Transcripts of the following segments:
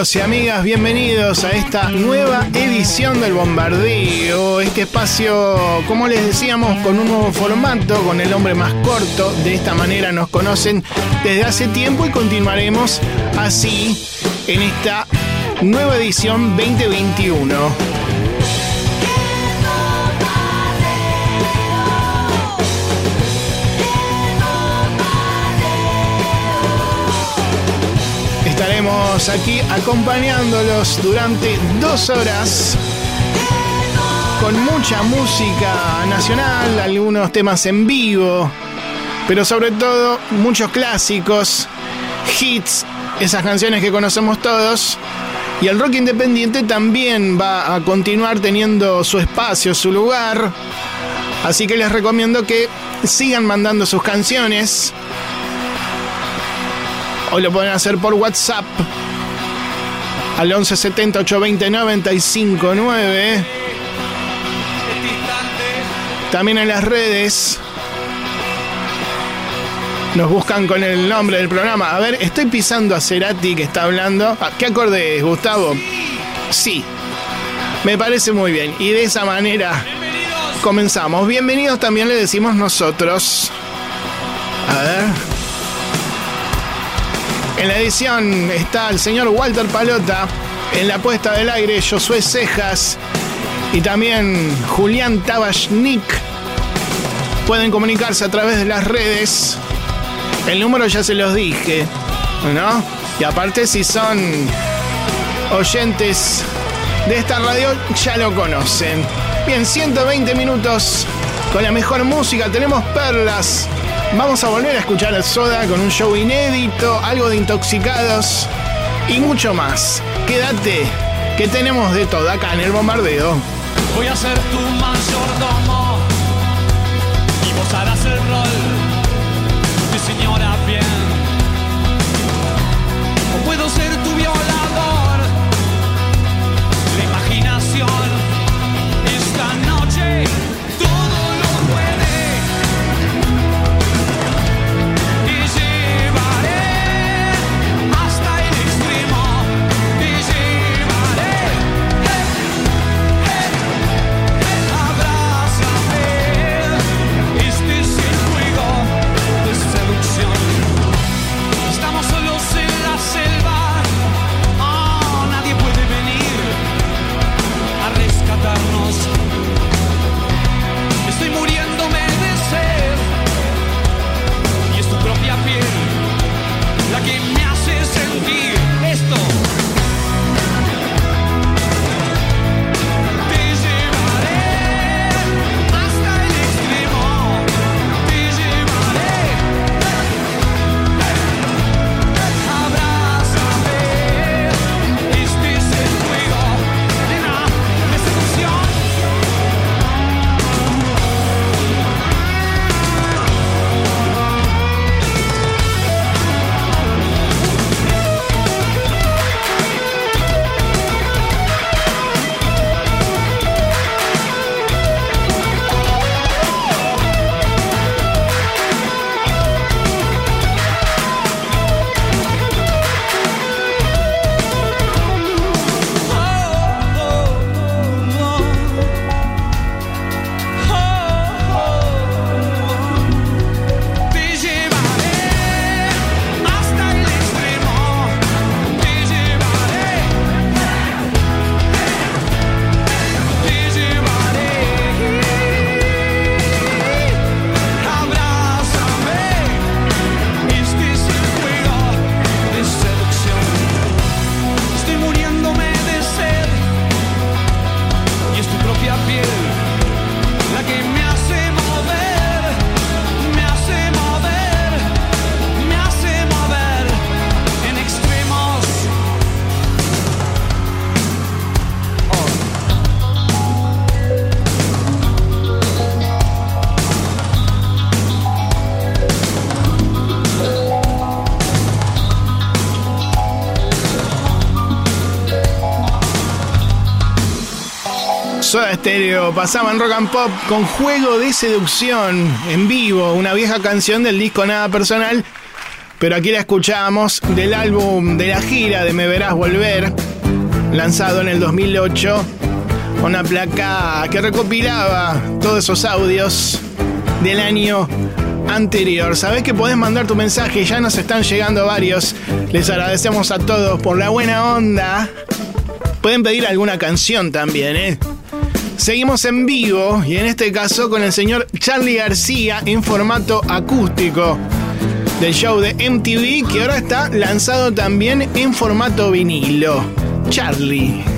amigos y amigas, bienvenidos a esta nueva edición del Bombardeo. Este espacio, como les decíamos, con un nuevo formato, con el nombre más corto. De esta manera nos conocen desde hace tiempo y continuaremos así en esta nueva edición 2021. Aquí acompañándolos durante dos horas con mucha música nacional, algunos temas en vivo, pero sobre todo muchos clásicos, hits, esas canciones que conocemos todos. Y el rock independiente también va a continuar teniendo su espacio, su lugar. Así que les recomiendo que sigan mandando sus canciones Hoy lo pueden hacer por WhatsApp al 1170 820 959. También en las redes. Nos buscan con el nombre del programa. A ver, estoy pisando a Cerati que está hablando. Ah, ¿Qué acorde Gustavo? Sí. Me parece muy bien. Y de esa manera comenzamos. Bienvenidos también le decimos nosotros. A ver. En la edición está el señor Walter Palota. En la puesta del aire, Josué Cejas. Y también Julián Tabachnik. Pueden comunicarse a través de las redes. El número ya se los dije. ¿No? Y aparte, si son oyentes de esta radio, ya lo conocen. Bien, 120 minutos con la mejor música. Tenemos perlas Vamos a volver a escuchar el Soda con un show inédito, algo de intoxicados y mucho más. Quédate, que tenemos de todo acá en el bombardeo. Voy a ser tu mayordomo Soda Stereo pasaban rock and pop con juego de seducción en vivo, una vieja canción del disco Nada Personal pero aquí la escuchamos del álbum de la gira de Me Verás Volver, lanzado en el 2008, una placa que recopilaba todos esos audios del año anterior. Sabes que podés mandar tu mensaje, ya nos están llegando varios. Les agradecemos a todos por la buena onda. Pueden pedir alguna canción también, ¿eh? Seguimos en vivo y en este caso con el señor Charlie García en formato acústico del show de MTV que ahora está lanzado también en formato vinilo. Charlie.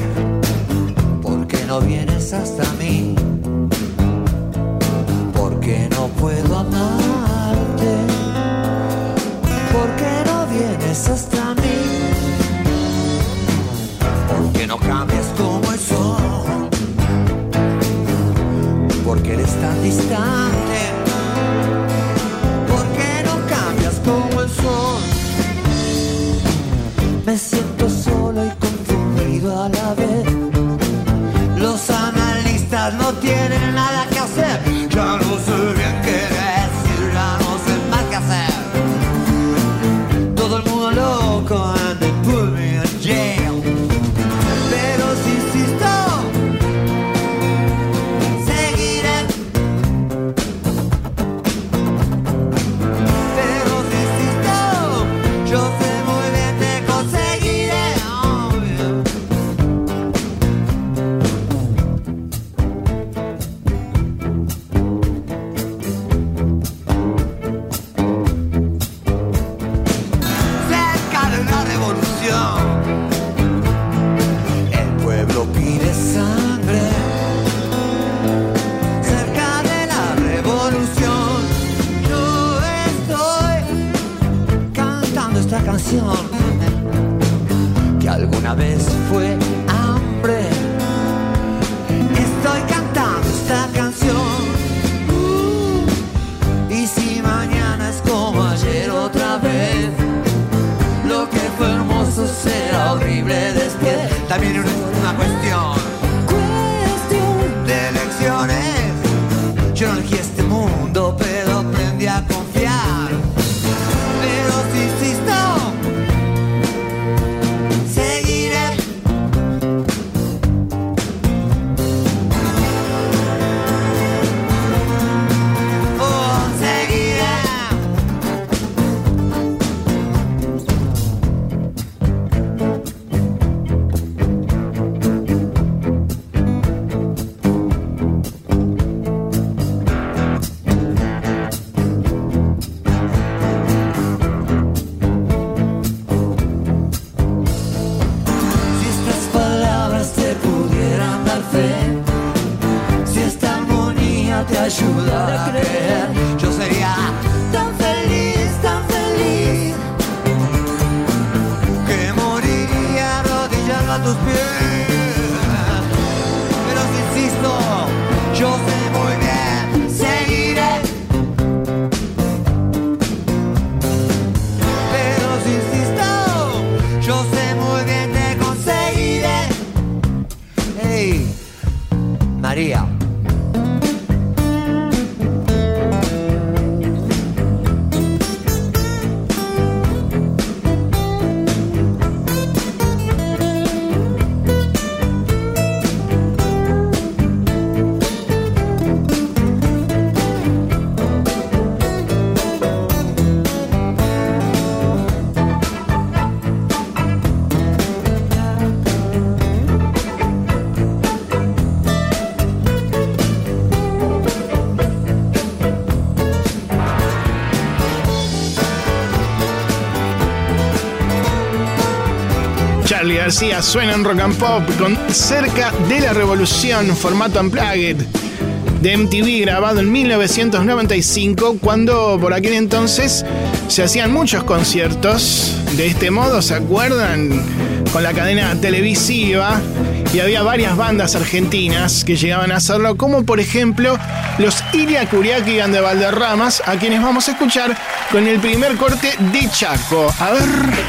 García suena en rock and pop con Cerca de la Revolución, formato unplugged de MTV grabado en 1995 cuando por aquel entonces se hacían muchos conciertos de este modo, ¿se acuerdan? Con la cadena televisiva y había varias bandas argentinas que llegaban a hacerlo, como por ejemplo los Iria Kuriaki de Valderramas, a quienes vamos a escuchar con el primer corte de Chaco. A ver.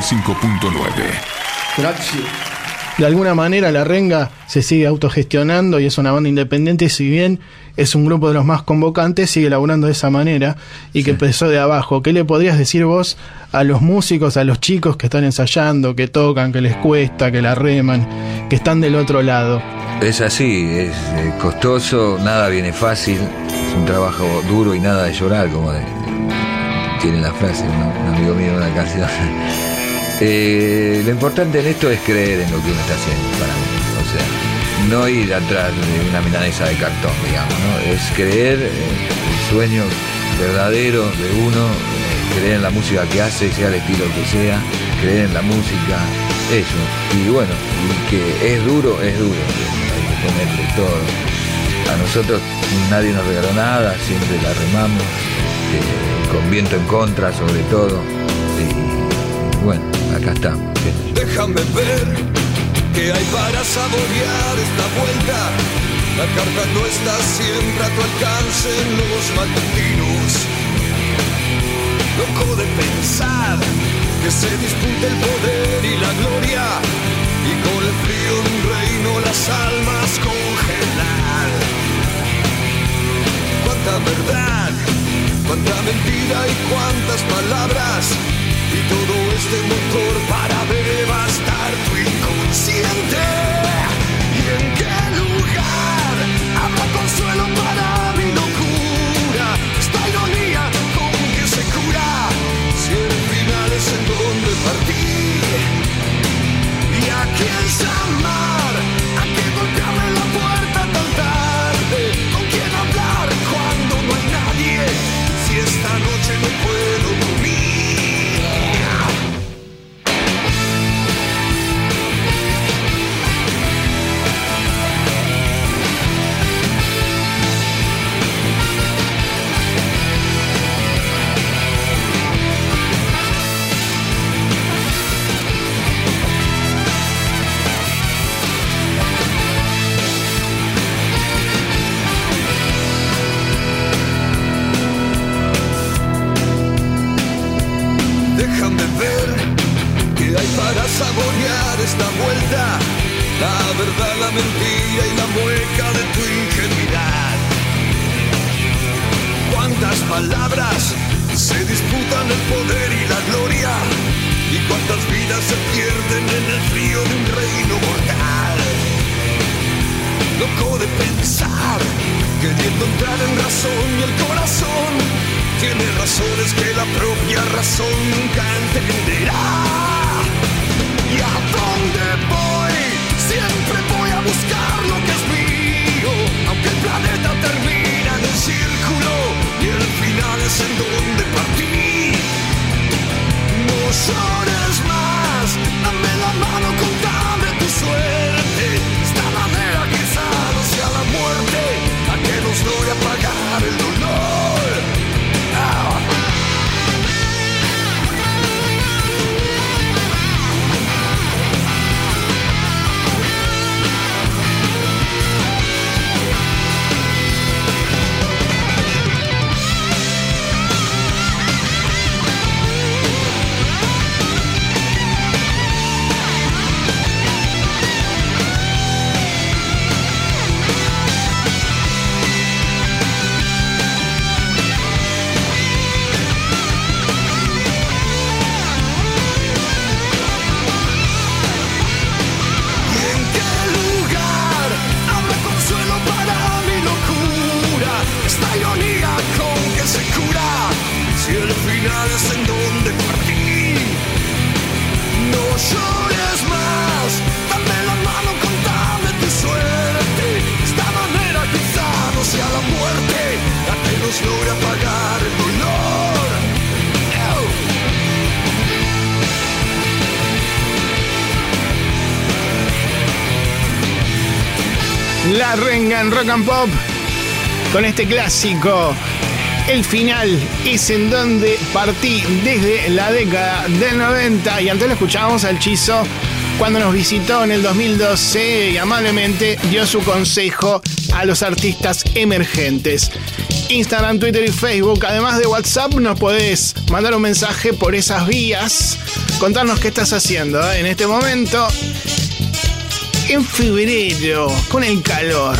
95.9. De alguna manera la Renga se sigue autogestionando y es una banda independiente, si bien es un grupo de los más convocantes, sigue laburando de esa manera y que empezó de abajo. ¿Qué le podrías decir vos a los músicos, a los chicos que están ensayando, que tocan, que les cuesta, que la reman, que están del otro lado? Es así, es eh, costoso, nada viene fácil, es un trabajo duro y nada de llorar, como de- tiene la frase un, un amigo mío en una canción. Eh, lo importante en esto es creer en lo que uno está haciendo para mí, o sea, no ir atrás de una milanesa de cartón, digamos, ¿no? Es creer en el sueño verdadero de uno, eh, creer en la música que hace, sea el estilo que sea, creer en la música, eso. Y bueno, que es duro, es duro, hay que ponerle todo. A nosotros nadie nos regaló nada, siempre la remamos, eh, con viento en contra sobre todo. Y bueno, acá. Déjame ver qué hay para saborear esta vuelta. La carta no está siempre a tu alcance en los matutinos. Loco de pensar que se dispute el poder y la gloria. Y con el frío de un reino las almas congelar. Cuánta verdad, cuánta mentira y cuántas palabras y todo este motor para devastar tu inconsciente. ¿Y en qué lugar habrá consuelo para mi locura? Esta ironía con que se cura, si el final es en donde partí. ¿Y a quién sabe? La Rengan Rock and Pop con este clásico. El final es en donde partí desde la década del 90 y antes lo escuchábamos al Chizo cuando nos visitó en el 2012 y amablemente dio su consejo a los artistas emergentes. Instagram, Twitter y Facebook, además de WhatsApp, nos podés mandar un mensaje por esas vías, contarnos qué estás haciendo ¿eh? en este momento en febrero, con el calor.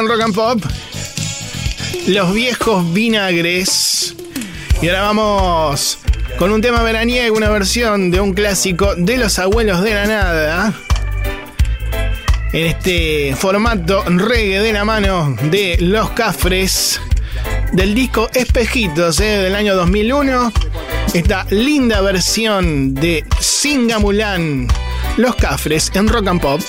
Suman Rock and Pop. Los viejos vinagres. Y ahora vamos con un tema veraniego, una versión de un clásico de los abuelos de la nada. En este formato reggae de la mano de Los Cafres. Del disco Espejitos eh, del año 2001. Esta linda versión de Singamulán. Los Cafres en Rock and Pop.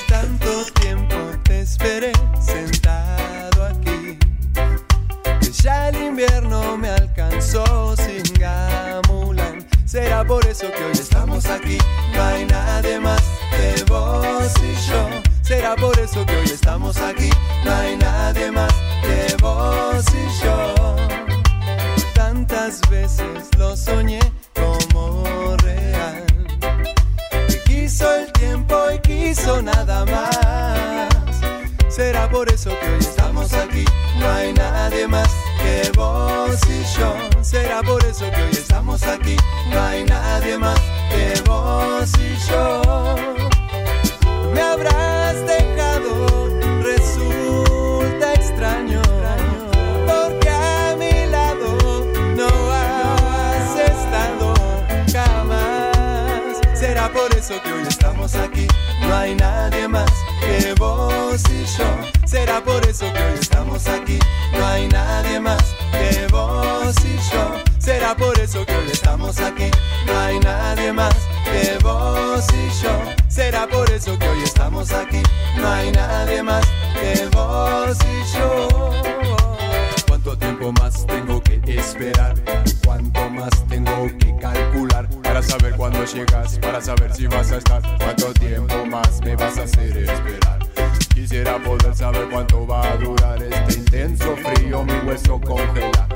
Será por eso que hoy estamos aquí. No hay nadie más que vos y yo. Será por eso que hoy estamos aquí. No hay nadie más que vos y yo. Tantas veces lo soñé como real. Que quiso el tiempo y quiso nada más. Será por eso que hoy estamos aquí. No hay nadie más que vos y yo. Será por eso que hoy estamos aquí. No hay nadie más que vos y yo. Me habrás dejado, resulta extraño. Porque a mi lado no has estado jamás. Será por eso que hoy estamos aquí. No hay nadie más que vos y yo. Será por eso que hoy estamos aquí. No hay nadie más que vos y yo. Será por eso que hoy estamos aquí. No hay nadie más que vos y yo. Será por eso que hoy estamos aquí. No hay nadie más que vos y yo. ¿Cuánto tiempo más tengo que esperar? ¿Cuánto más tengo que calcular? Saber cuándo llegas, para saber si vas a estar. ¿Cuánto tiempo más me vas a hacer esperar? Quisiera poder saber cuánto va a durar este intenso frío, mi hueso congela.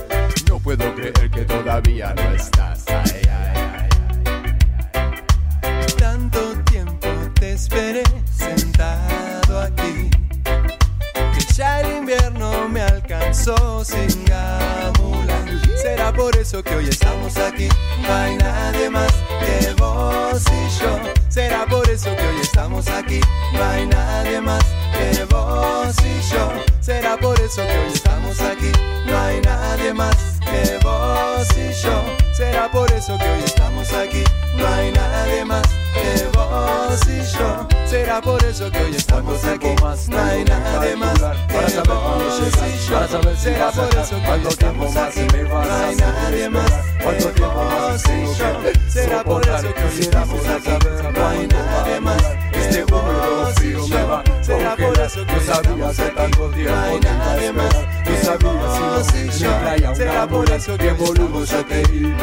No puedo creer que todavía no estás. Ay, ay, ay. Tanto tiempo te esperé sentado aquí que ya el invierno me alcanzó sin gamulan. Será por eso que hoy estamos aquí. No hay nadie más que vos y yo. Será por eso que hoy estamos aquí. No hay nadie más que vos y yo. Será por eso que hoy estamos aquí. No hay nadie más que vos y yo. Será por eso que hoy estamos aquí. No hay nadie más que vos y yo. Será por eso que hoy estamos aquí. No hay nadie más para saber cuándo llegas. Para saber si será por eso que hoy estamos aquí. No hay nadie más cuánto tiempo vos y yo. Será por eso que hoy estamos aquí. No hay nadie más este húmedo frío me va Será por eso que no sabía hace tanto tiempo no hay nadie más no sabía si no traía Será por eso que boludo yo te vi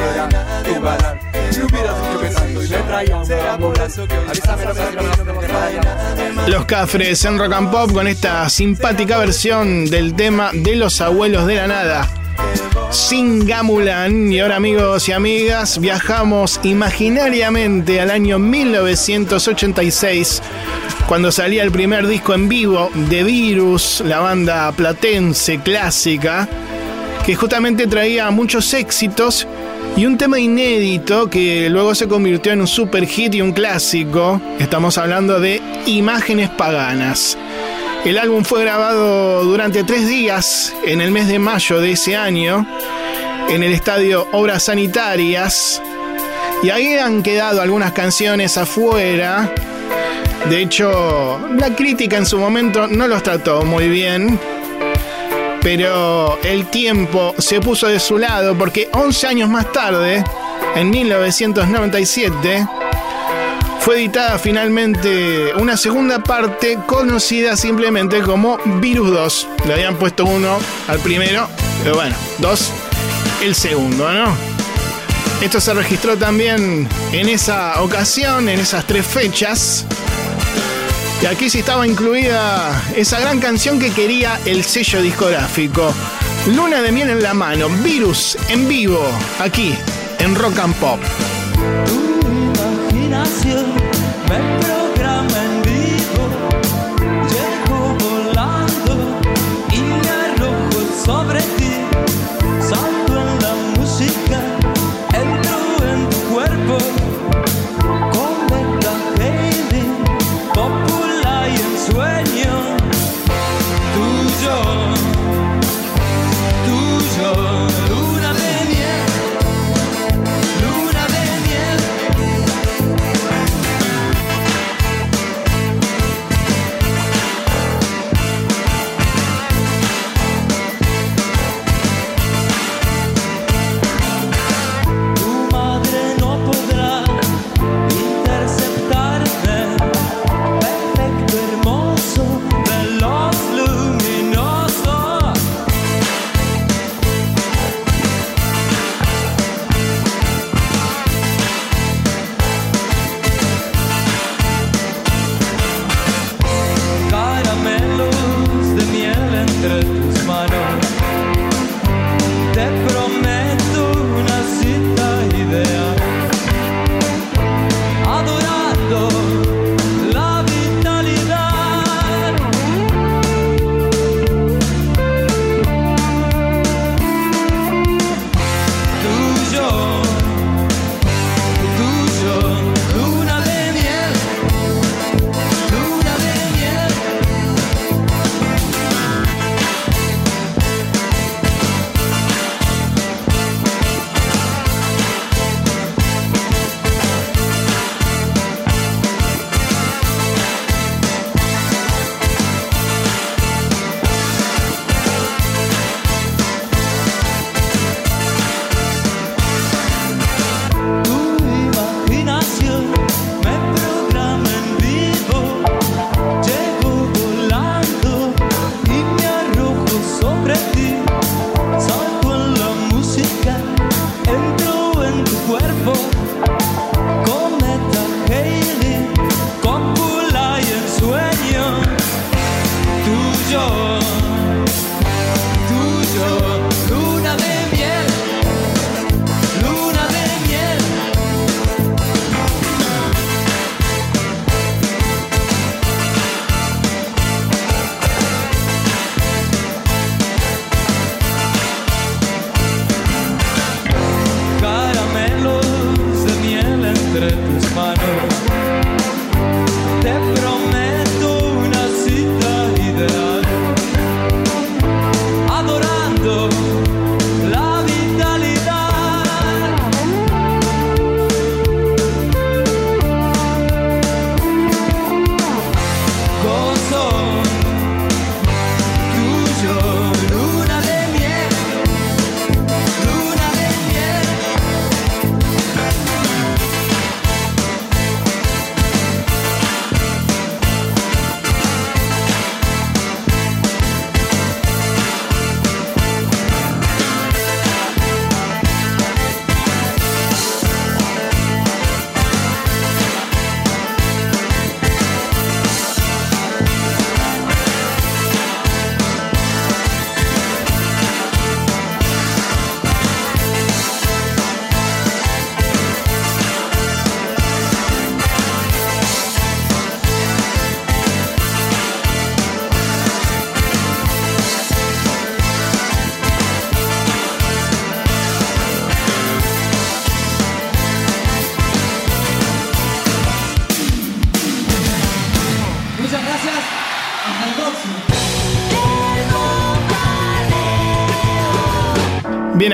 Si hubieras dicho que tanto y me traía un Será por eso que avísame no sabía que no me traía Los Cafres en Rock and Pop con esta simpática versión del tema de los abuelos de la nada. Singamulan. Y ahora amigos y amigas, viajamos imaginariamente al año 1986, cuando salía el primer disco en vivo de Virus, la banda platense clásica, que justamente traía muchos éxitos y un tema inédito que luego se convirtió en un super hit y un clásico. Estamos hablando de Imágenes Paganas. El álbum fue grabado durante tres días en el mes de mayo de ese año en el estadio Obras Sanitarias y ahí han quedado algunas canciones afuera. De hecho, la crítica en su momento no los trató muy bien, pero el tiempo se puso de su lado porque 11 años más tarde, en 1997, fue editada finalmente una segunda parte conocida simplemente como Virus 2. Le habían puesto uno al primero, pero bueno, dos el segundo, ¿no? Esto se registró también en esa ocasión, en esas tres fechas. Y aquí sí estaba incluida esa gran canción que quería el sello discográfico. Luna de miel en la mano, Virus en vivo, aquí en Rock and Pop.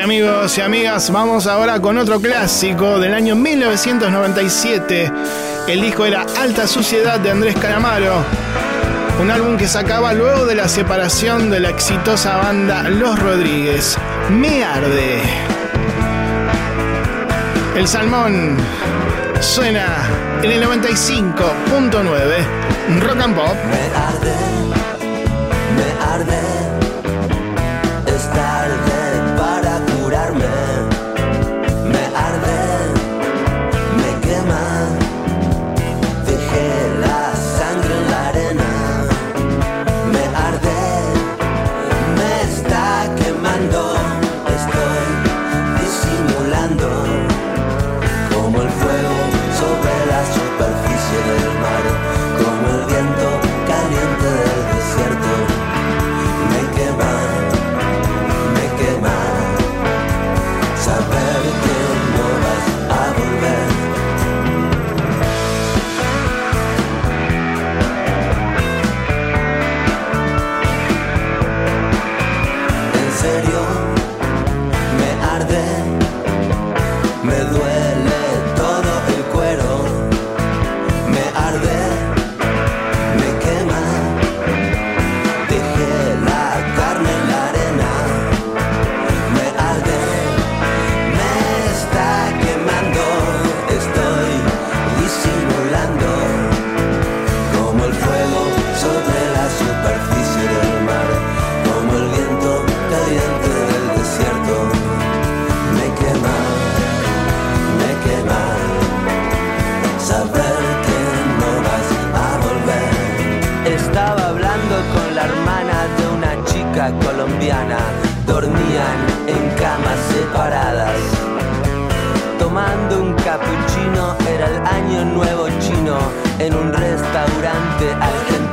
Amigos y amigas, vamos ahora con otro clásico del año 1997. El disco era Alta Suciedad de Andrés Calamaro. Un álbum que sacaba luego de la separación de la exitosa banda Los Rodríguez. Me arde. El salmón suena en el 95.9 Rock and Pop. Me arde, me arde, dormían en camas separadas. Tomando un cappuccino era el año nuevo chino en un restaurante argentino.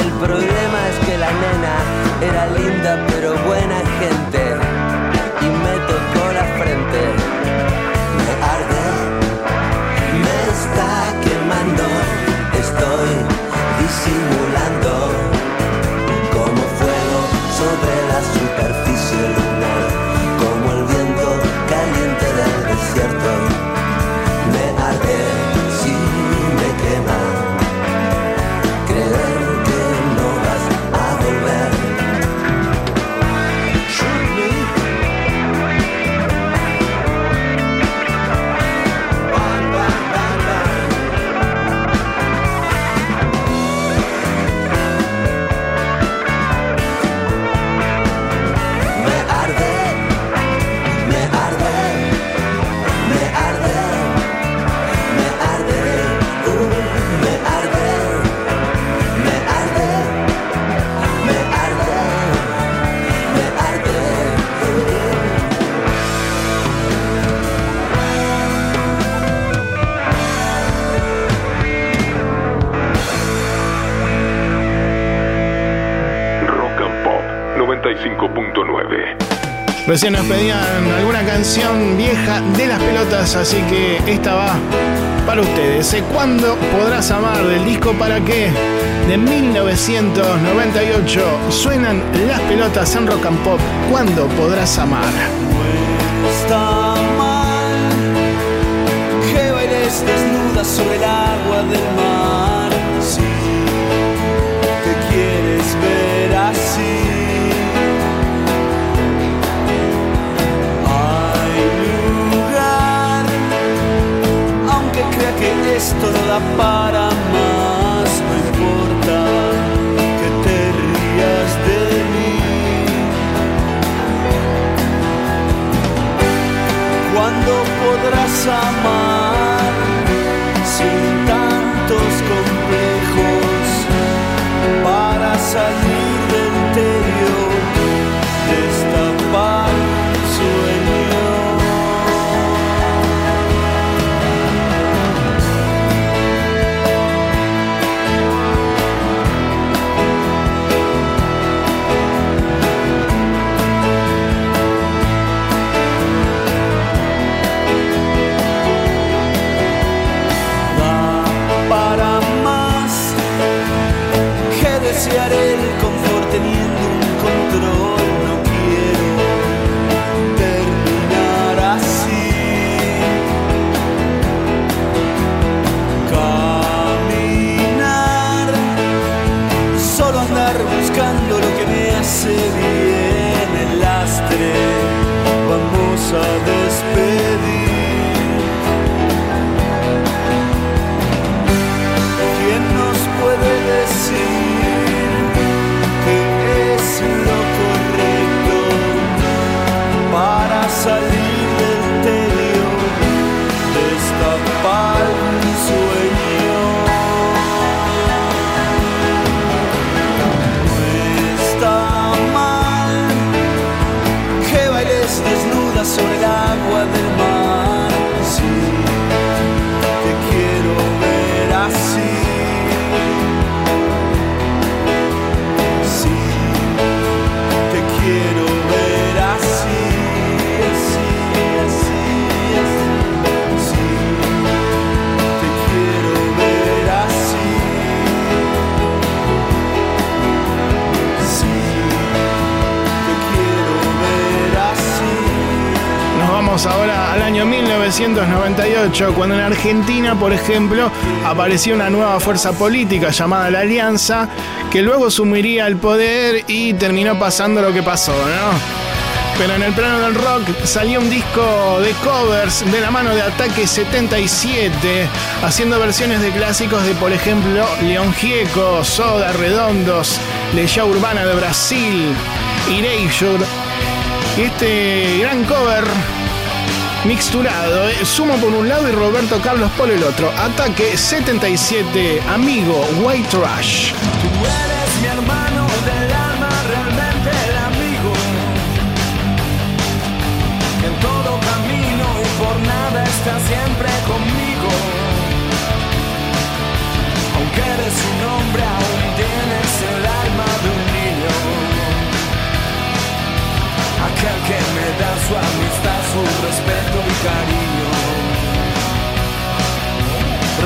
El problema es que la nena era linda pero buena gente Recién nos pedían alguna canción vieja de las pelotas, así que esta va para ustedes. ¿Cuándo podrás amar? Del disco ¿Para qué? De 1998. Suenan las pelotas en rock and pop. ¿Cuándo podrás amar? Esto no da para más, no importa que te rías de mí. ¿Cuándo podrás amar ahora al año 1998, cuando en Argentina, por ejemplo, apareció una nueva fuerza política llamada la Alianza, que luego sumiría el poder y terminó pasando lo que pasó, ¿no? Pero en el plano del rock salió un disco de covers de la mano de Ataque 77, haciendo versiones de clásicos de, por ejemplo, León Gieco, Soda, Redondos, Legión Urbana de Brasil, Erasure. Este gran cover mixturado. Eh. Sumo por un lado y Roberto Carlos por el otro. Ataque 77, amigo White Trash. Tú eres mi hermano del alma, realmente el amigo. En todo camino y por nada está siempre conmigo. Aunque eres un hombre ahora. su amistad, su respeto y cariño.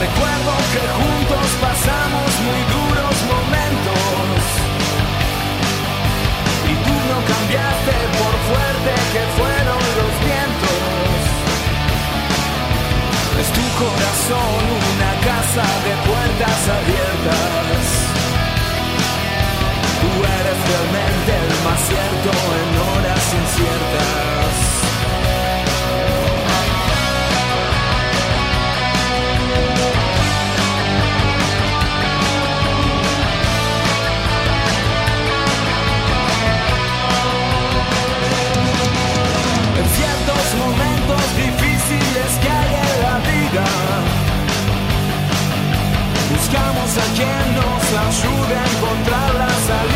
Recuerdo que juntos pasamos muy duros momentos y tú no cambiaste por fuerte que fueron los vientos. Es tu corazón una casa de puertas abiertas eres realmente el más cierto en horas inciertas. En ciertos momentos difíciles que hay en la vida, buscamos a quien nos ayude a encontrar la salida.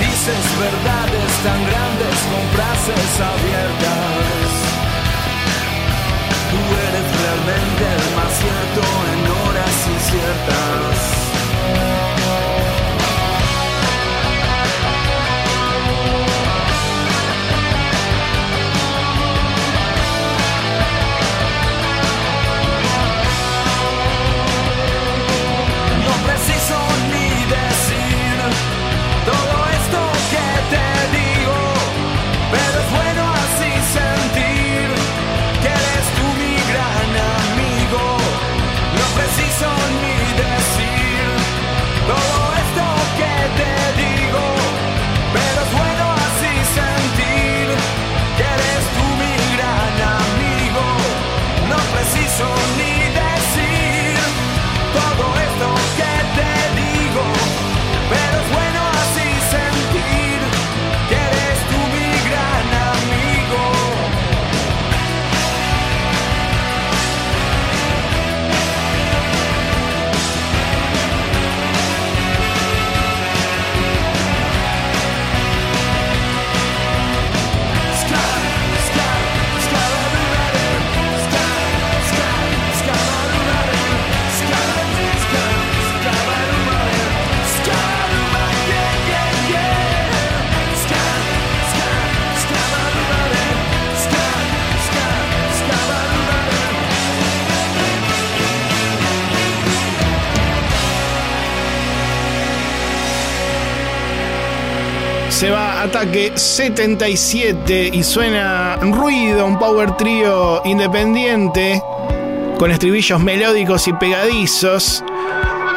Dices verdades tan grandes con frases abiertas. Tú eres realmente el más cierto en horas inciertas. so. Se va ataque 77 y suena ruido, un power trío independiente con estribillos melódicos y pegadizos.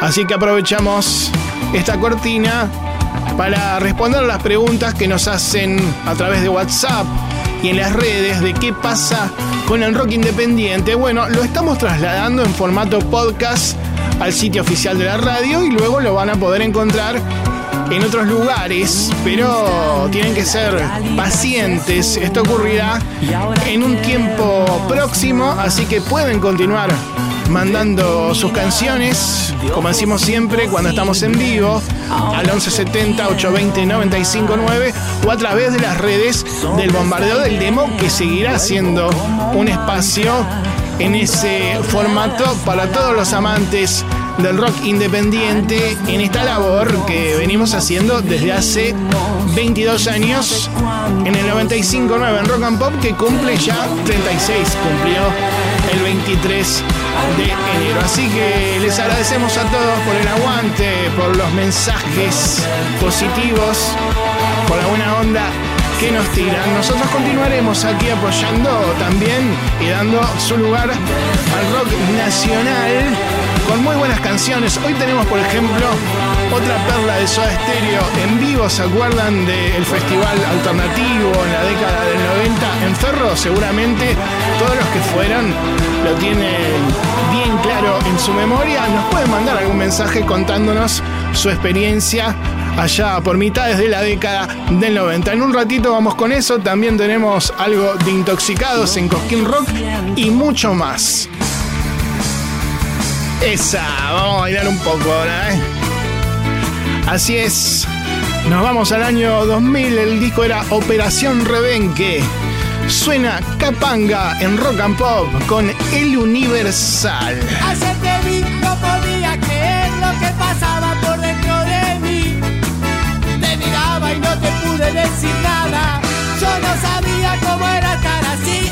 Así que aprovechamos esta cortina para responder las preguntas que nos hacen a través de WhatsApp y en las redes de qué pasa con el rock independiente. Bueno, lo estamos trasladando en formato podcast al sitio oficial de la radio y luego lo van a poder encontrar en otros lugares, pero tienen que ser pacientes. Esto ocurrirá en un tiempo próximo, así que pueden continuar mandando sus canciones, como decimos siempre, cuando estamos en vivo, al 1170 820 959 o a través de las redes del bombardeo del demo, que seguirá siendo un espacio en ese formato para todos los amantes del rock independiente en esta labor que venimos haciendo desde hace 22 años en el 95.9 en Rock and Pop que cumple ya 36, cumplió el 23 de enero. Así que les agradecemos a todos por el aguante, por los mensajes positivos, por la buena onda que nos tiran. Nosotros continuaremos aquí apoyando también y dando su lugar al rock nacional con muy buenas canciones. Hoy tenemos, por ejemplo, otra perla de Soda Stereo en vivo. ¿Se acuerdan del festival alternativo en la década del 90 en Ferro? Seguramente todos los que fueron lo tienen bien claro en su memoria. Nos pueden mandar algún mensaje contándonos su experiencia allá por mitades de la década del 90. En un ratito vamos con eso. También tenemos algo de intoxicados en Cosquín Rock y mucho más. Esa, vamos a bailar un poco ahora, ¿eh? Así es, nos vamos al año 2000, el disco era Operación Rebenque. Suena Capanga en Rock and Pop con El Universal. Ayer te vi, no podía creer lo que pasaba por dentro de mí. Te miraba y no te pude decir nada. Yo no sabía cómo era estar así.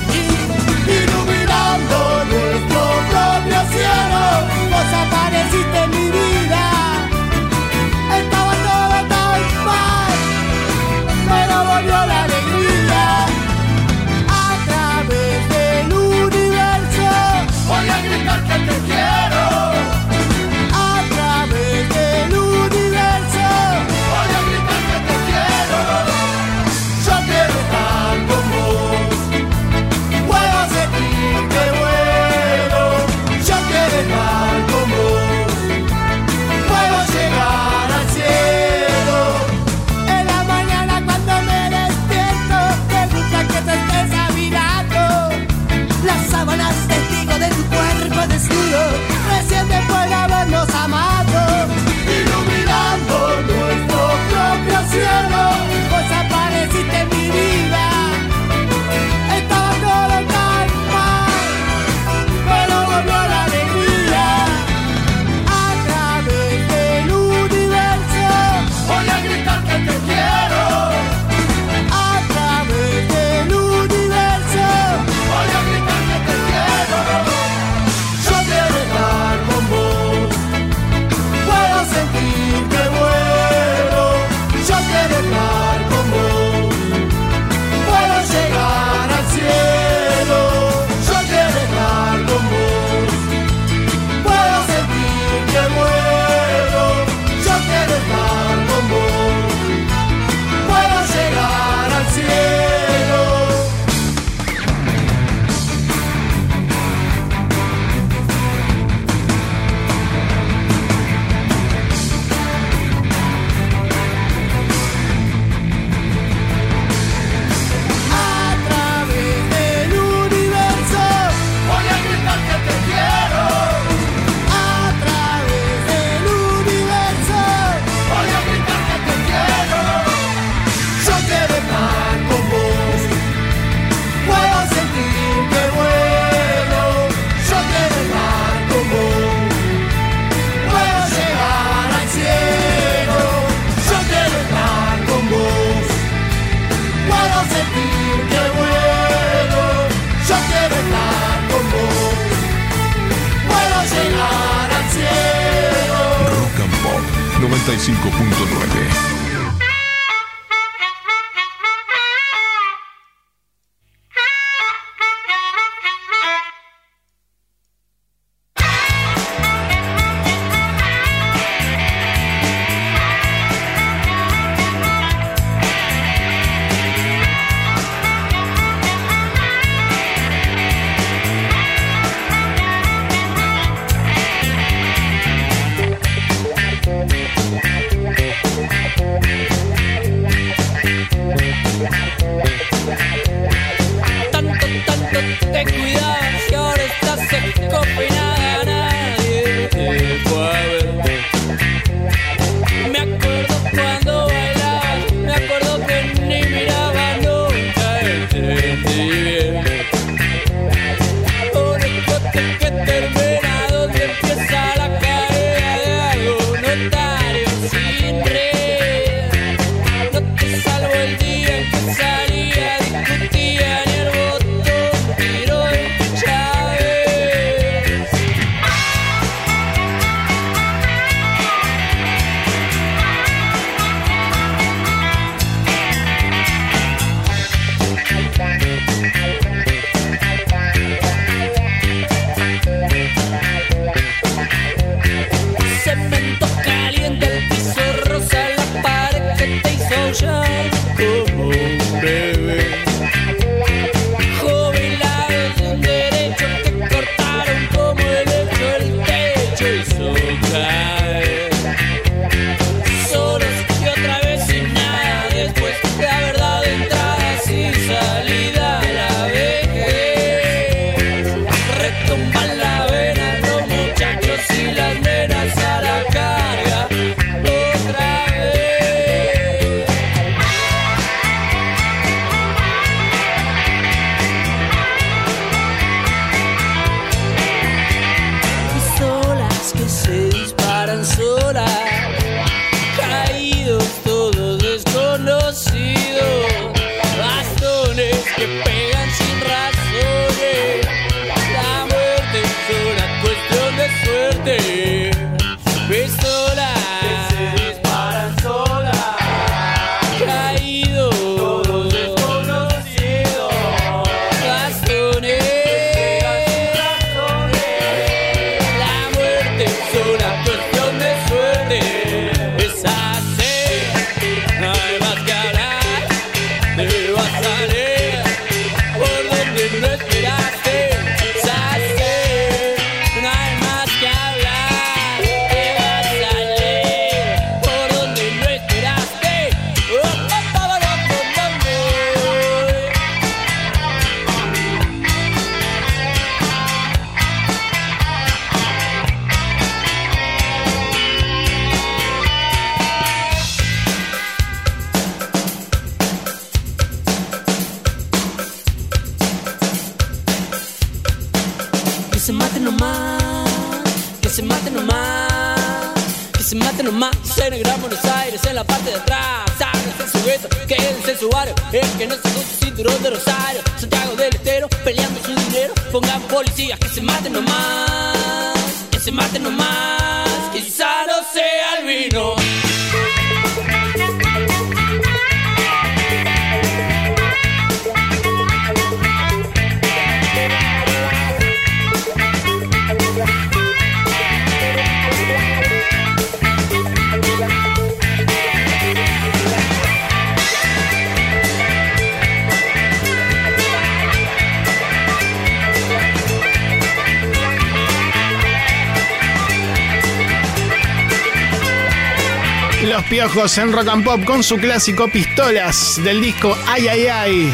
En Rock and Pop con su clásico Pistolas del disco Ay Ay Ay,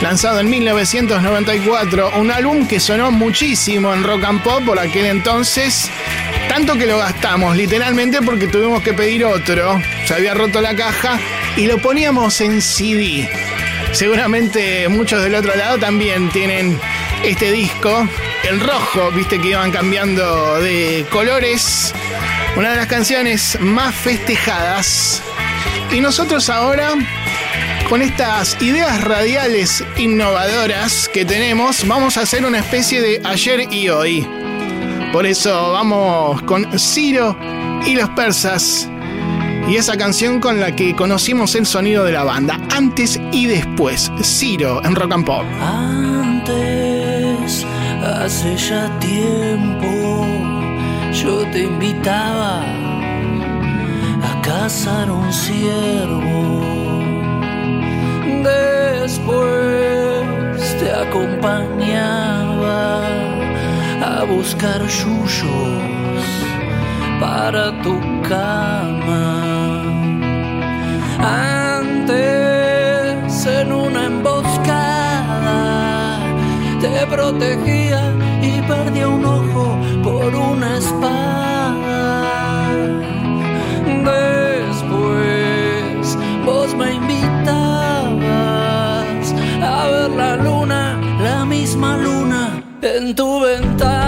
lanzado en 1994, un álbum que sonó muchísimo en Rock and Pop por aquel entonces, tanto que lo gastamos literalmente porque tuvimos que pedir otro, se había roto la caja y lo poníamos en CD. Seguramente muchos del otro lado también tienen este disco, el rojo, viste que iban cambiando de colores. Una de las canciones más festejadas y nosotros ahora, con estas ideas radiales innovadoras que tenemos, vamos a hacer una especie de ayer y hoy. Por eso vamos con Ciro y los persas. Y esa canción con la que conocimos el sonido de la banda, antes y después, Ciro en Rock and Pop. Antes, hace ya tiempo, yo te invitaba pasar un ciervo. Después te acompañaba a buscar yuyos para tu cama. Antes en una emboscada te protegía y perdía un ojo por una espada. en tu ventana.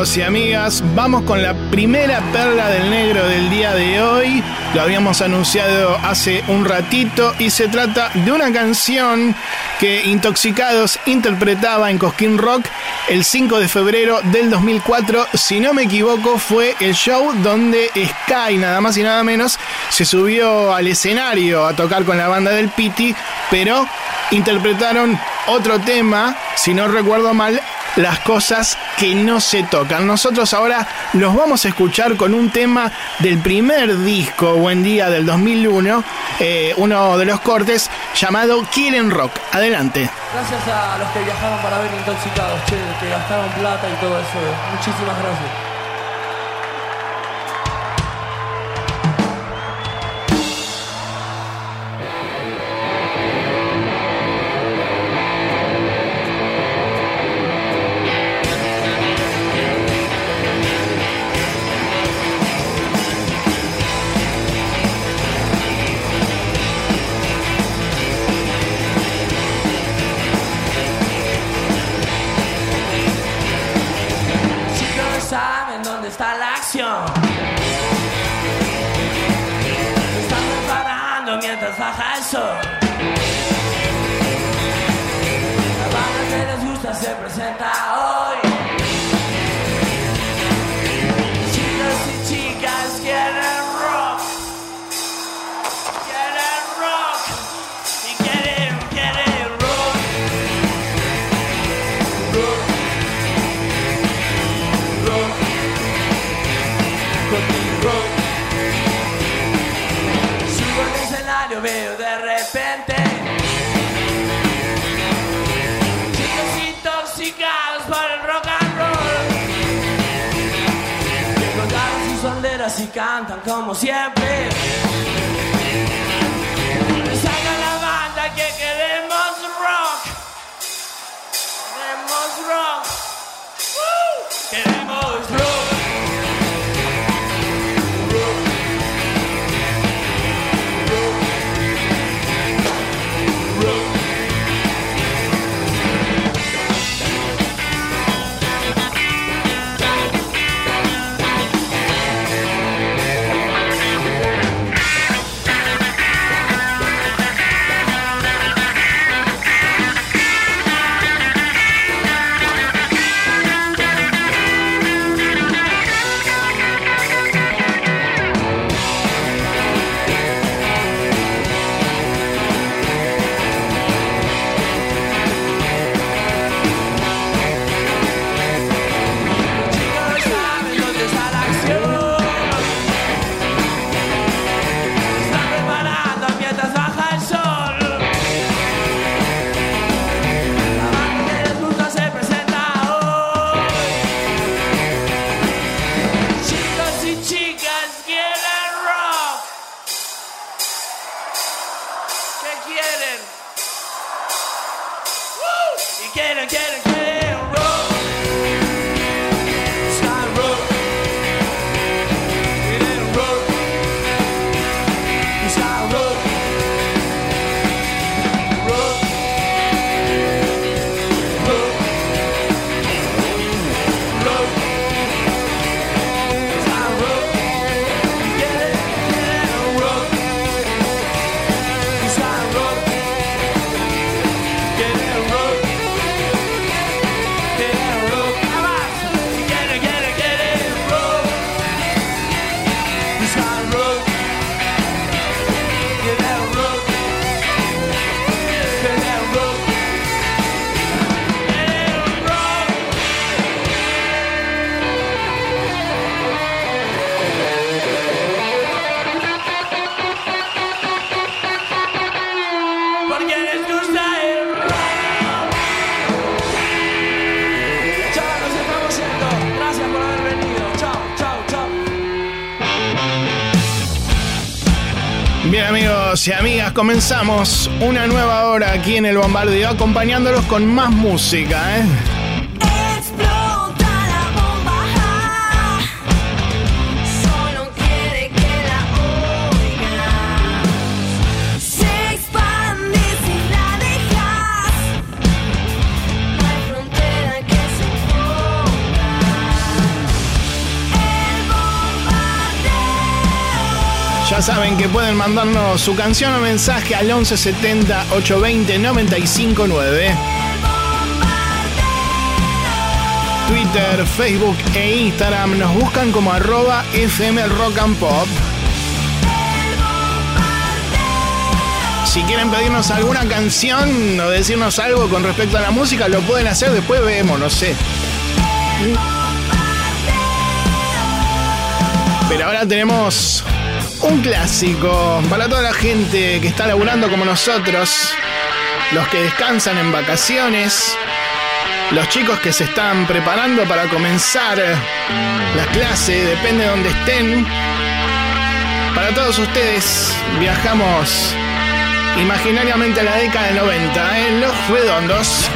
amigos y amigas, vamos con la primera perla del negro del día de hoy. Lo habíamos anunciado hace un ratito y se trata de una canción que Intoxicados interpretaba en Cosquín Rock el 5 de febrero del 2004. Si no me equivoco, fue el show donde Sky, nada más y nada menos, se subió al escenario a tocar con la banda del Piti, pero interpretaron otro tema, si no recuerdo mal, las cosas que no se tocan. Nosotros ahora los vamos a escuchar con un tema del primer disco, Buen Día del 2001, eh, uno de los cortes llamado Quieren Rock. Adelante. Gracias a los que viajaron para ver intoxicados, che, que gastaron plata y todo eso. Muchísimas gracias. Sir. Cantan como siempre. Comenzamos una nueva hora aquí en el bombardeo acompañándolos con más música. ¿eh? Saben que pueden mandarnos su canción o mensaje al 1170 820 959. Twitter, Facebook e Instagram nos buscan como arroba FM and Pop. Si quieren pedirnos alguna canción o decirnos algo con respecto a la música, lo pueden hacer, después vemos, no sé. Pero ahora tenemos un clásico para toda la gente que está laburando como nosotros, los que descansan en vacaciones, los chicos que se están preparando para comenzar las clases, depende de donde estén. Para todos ustedes viajamos imaginariamente a la década del 90 en Los Redondos.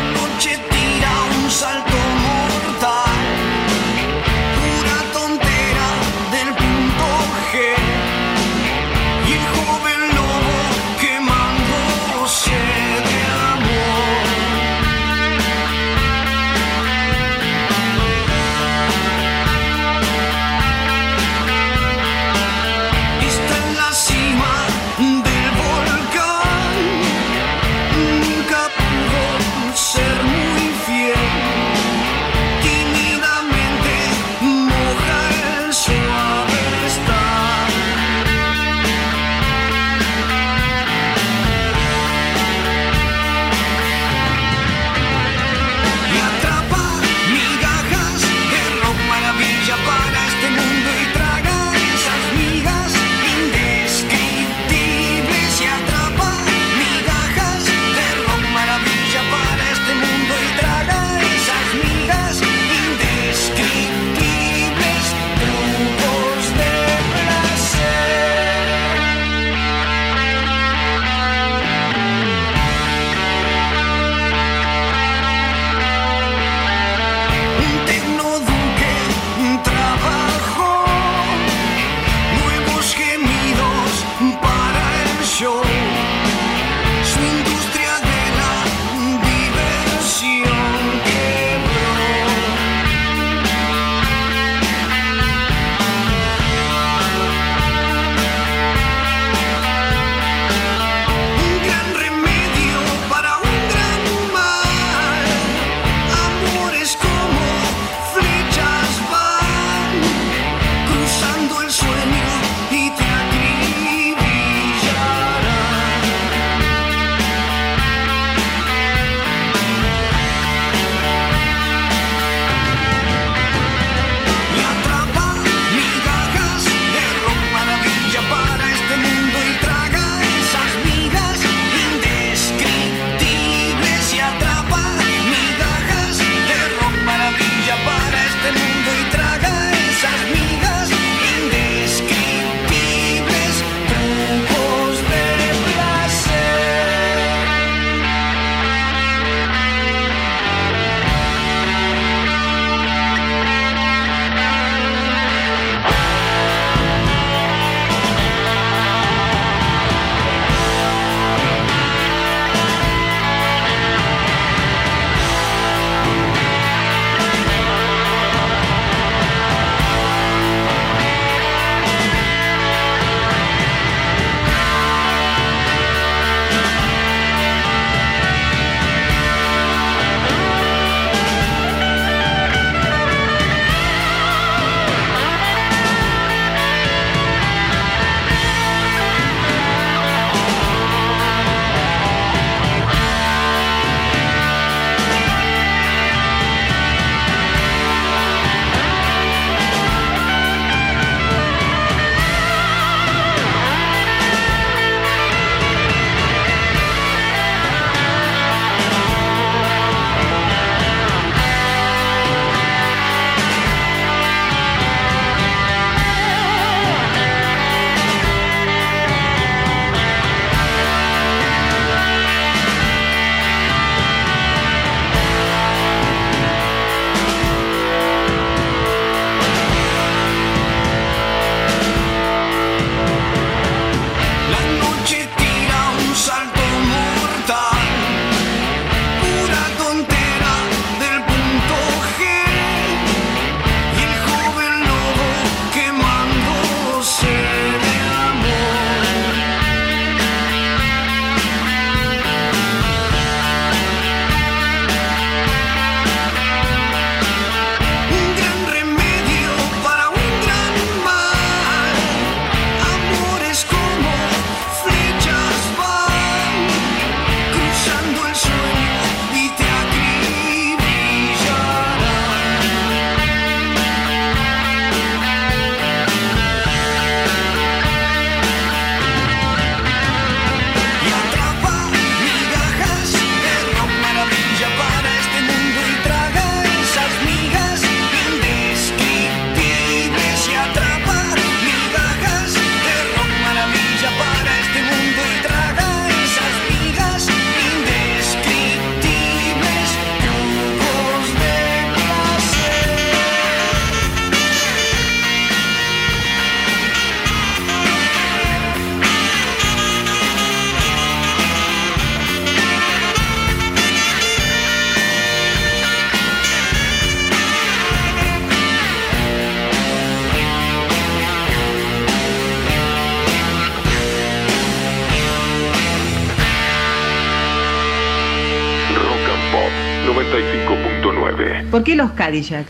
¿Por qué los Cadillac?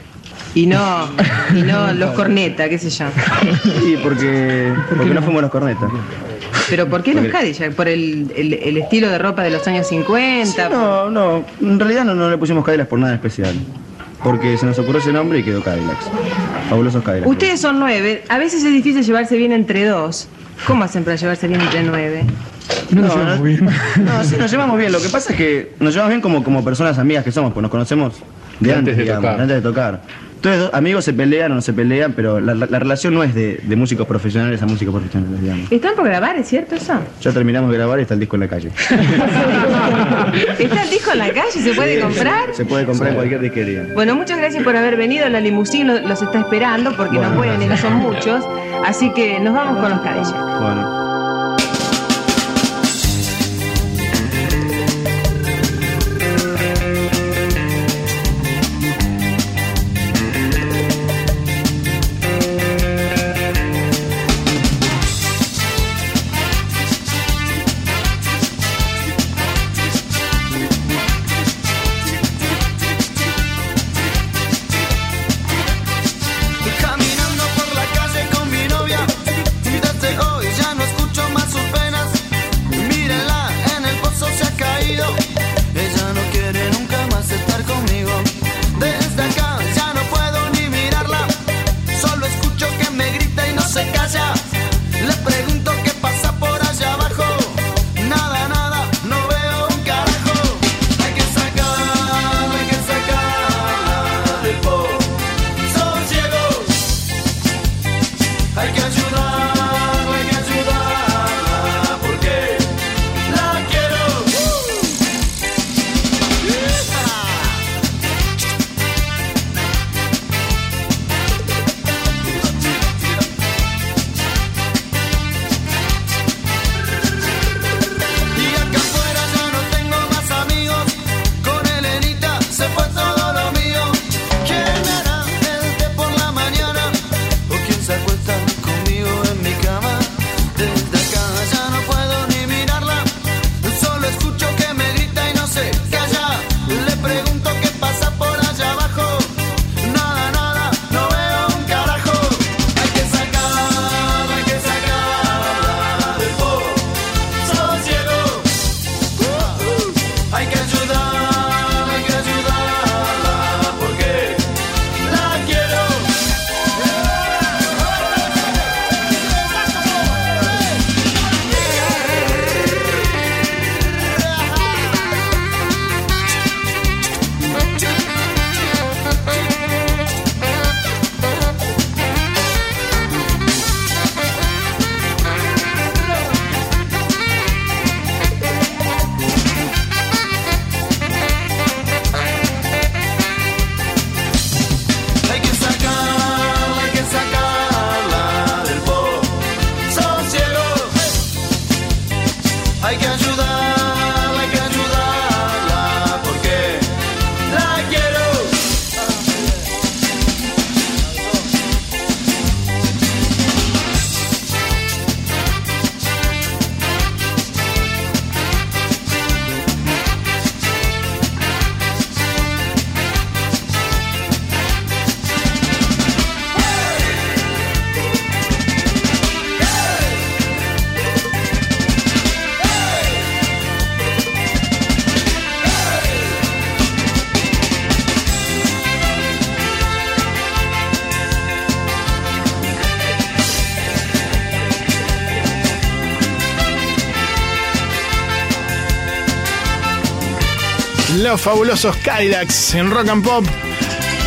Y no, y no los Corneta, qué sé yo. Y porque, porque no fuimos los cornetas. Pero ¿por qué los Cadillac? ¿Por el, el- el estilo de ropa de los años 50? No, no, en realidad no, no le pusimos Cadillacs por nada especial. Porque se nos ocurrió ese nombre y quedó Cadillacs. Fabulosos Cadillacs. Ustedes son nueve. A veces es difícil llevarse bien entre dos. ¿Cómo hacen para llevarse bien entre nueve? No, no, no, sí, nos llevamos bien. Lo que pasa es que nos llevamos bien como, como personas amigas que somos, pues nos conocemos de, De antes, antes de digamos, tocar. antes de tocar. Entonces, dos amigos se pelean o no se pelean, pero la, la- la relación no es de, de músicos profesionales a músicos profesionales, digamos. ¿Están por grabar, es cierto eso? Ya terminamos de grabar y está el disco en la calle. ¿Está el disco en la calle? ¿Se puede comprar? Se puede comprar en cualquier disquería. Bueno, muchas gracias por haber venido. La limusina lo- los está esperando porque no pueden ir, son muchos. Así que nos vamos con los Cadillac. Bueno. Los fabulosos Cadillacs en Rock and Pop.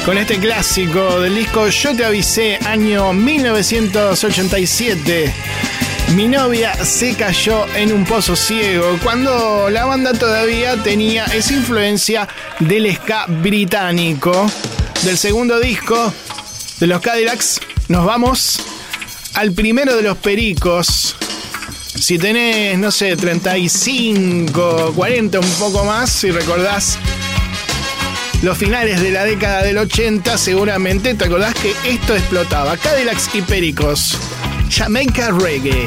Con este clásico del disco Yo te avisé, año 1987. Mi novia se cayó en un pozo ciego cuando la banda todavía tenía esa influencia del ska británico. Del segundo disco de los Cadillacs nos vamos al primero de los pericos. Si tenés, no sé, 35, 40, un poco más, si recordás los finales de la década del 80, seguramente te acordás que esto explotaba. Cadillacs y Pericos. Jamaica Reggae.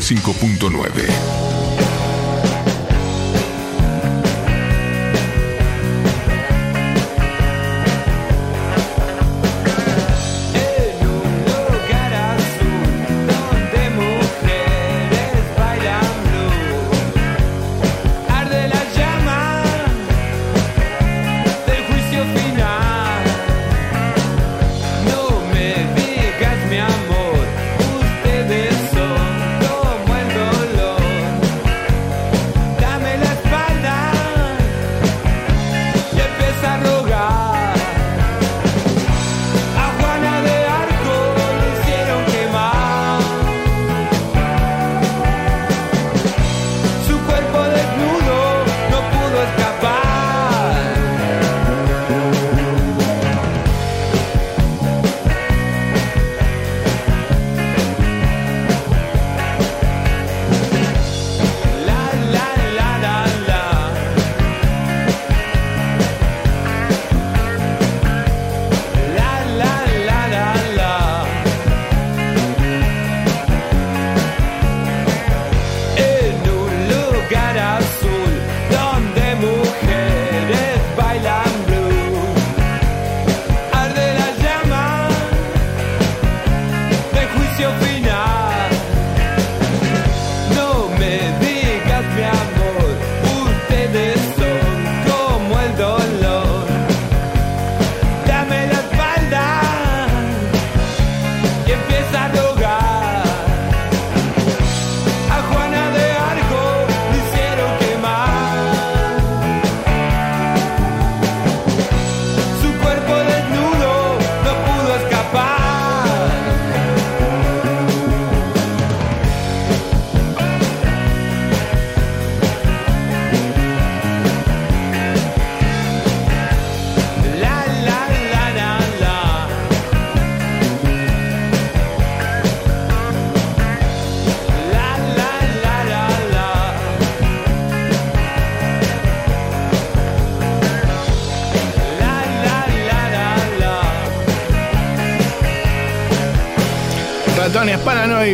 95.9.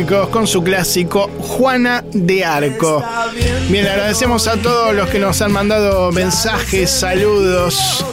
con su clásico Juana de Arco. Bien, agradecemos a todos los que nos han mandado mensajes, saludos,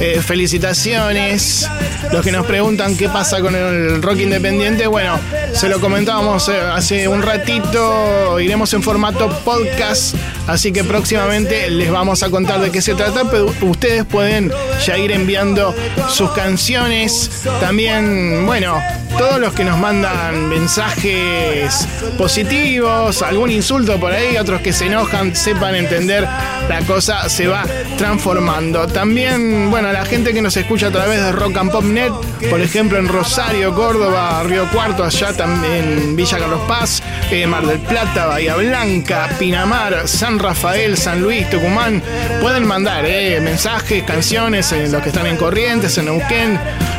eh, felicitaciones. Los que nos preguntan qué pasa con el rock independiente, bueno, se lo comentábamos eh, hace un ratito, iremos en formato podcast, así que próximamente les vamos a contar de qué se trata, pero ustedes pueden ya ir enviando sus canciones, también, bueno, todos los que nos mandan mensajes positivos, algún insulto por ahí, otros que se enojan, sepan entender, la cosa se va transformando. También, bueno, la gente que nos escucha a través de Rock and Pop Net, por ejemplo en Rosario, Córdoba, Río Cuarto, allá también Villa Carlos Paz, eh, Mar del Plata, Bahía Blanca, Pinamar, San Rafael, San Luis, Tucumán. Pueden mandar eh, mensajes, canciones, en los que están en Corrientes, en Neuquén,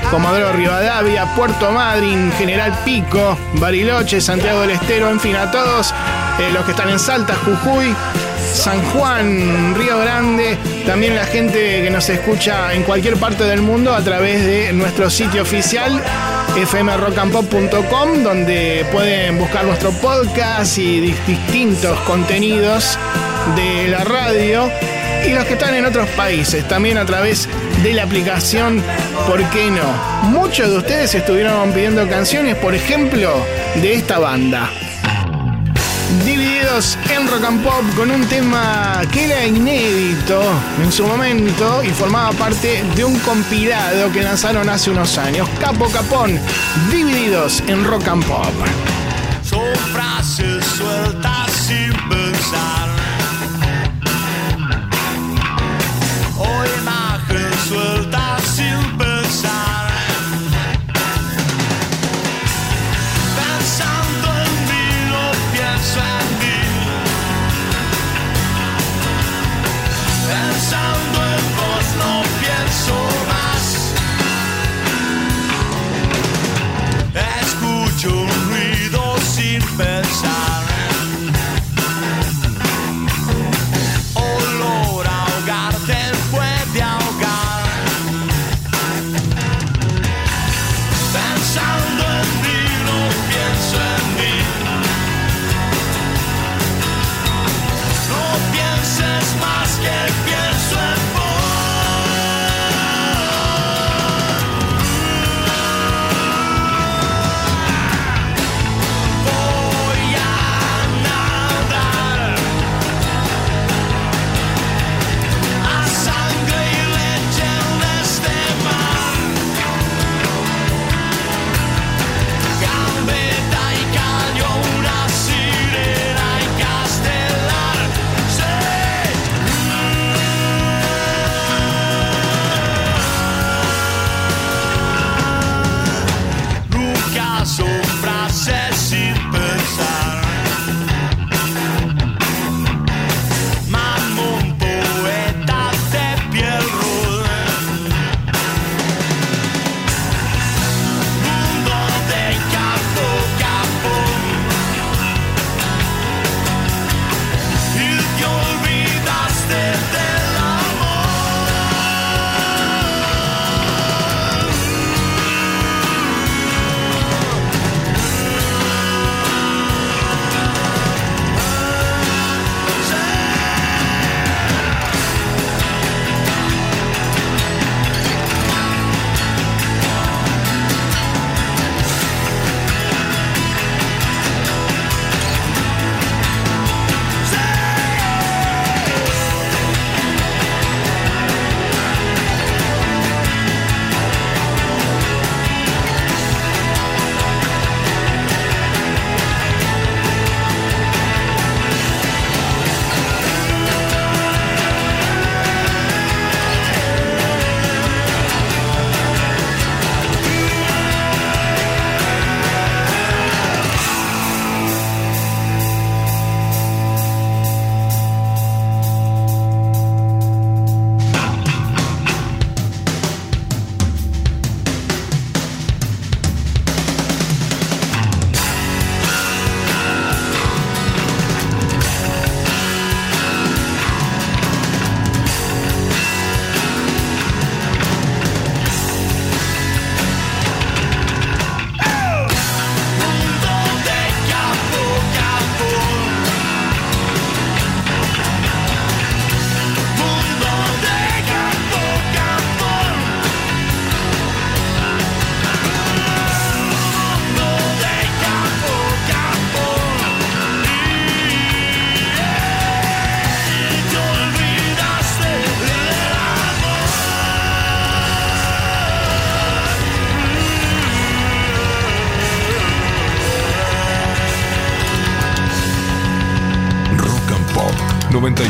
Comodoro Rivadavia, Puerto General Pico, Bariloche, Santiago del Estero, en fin, a todos eh, los que están en Salta, Jujuy, San Juan, Río Grande, también la gente que nos escucha en cualquier parte del mundo a través de nuestro sitio oficial fmrockandpop.com donde pueden buscar nuestro podcast y dis- distintos contenidos de la radio y los que están en otros países también a través de la aplicación ¿Por qué no? Muchos de ustedes estuvieron pidiendo canciones, por ejemplo, de esta banda divididos en rock and pop con un tema que era inédito en su momento y formaba parte de un compilado que lanzaron hace unos años. Capo Capón, divididos en rock and pop. Son frases sueltas sin pensar. Imagen suelta sin pensar. Pensando en mí, no pienso en mí. Pensando en vos, no pienso más. Escucho un ruido sin pensar.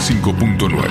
95.9.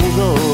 goes on.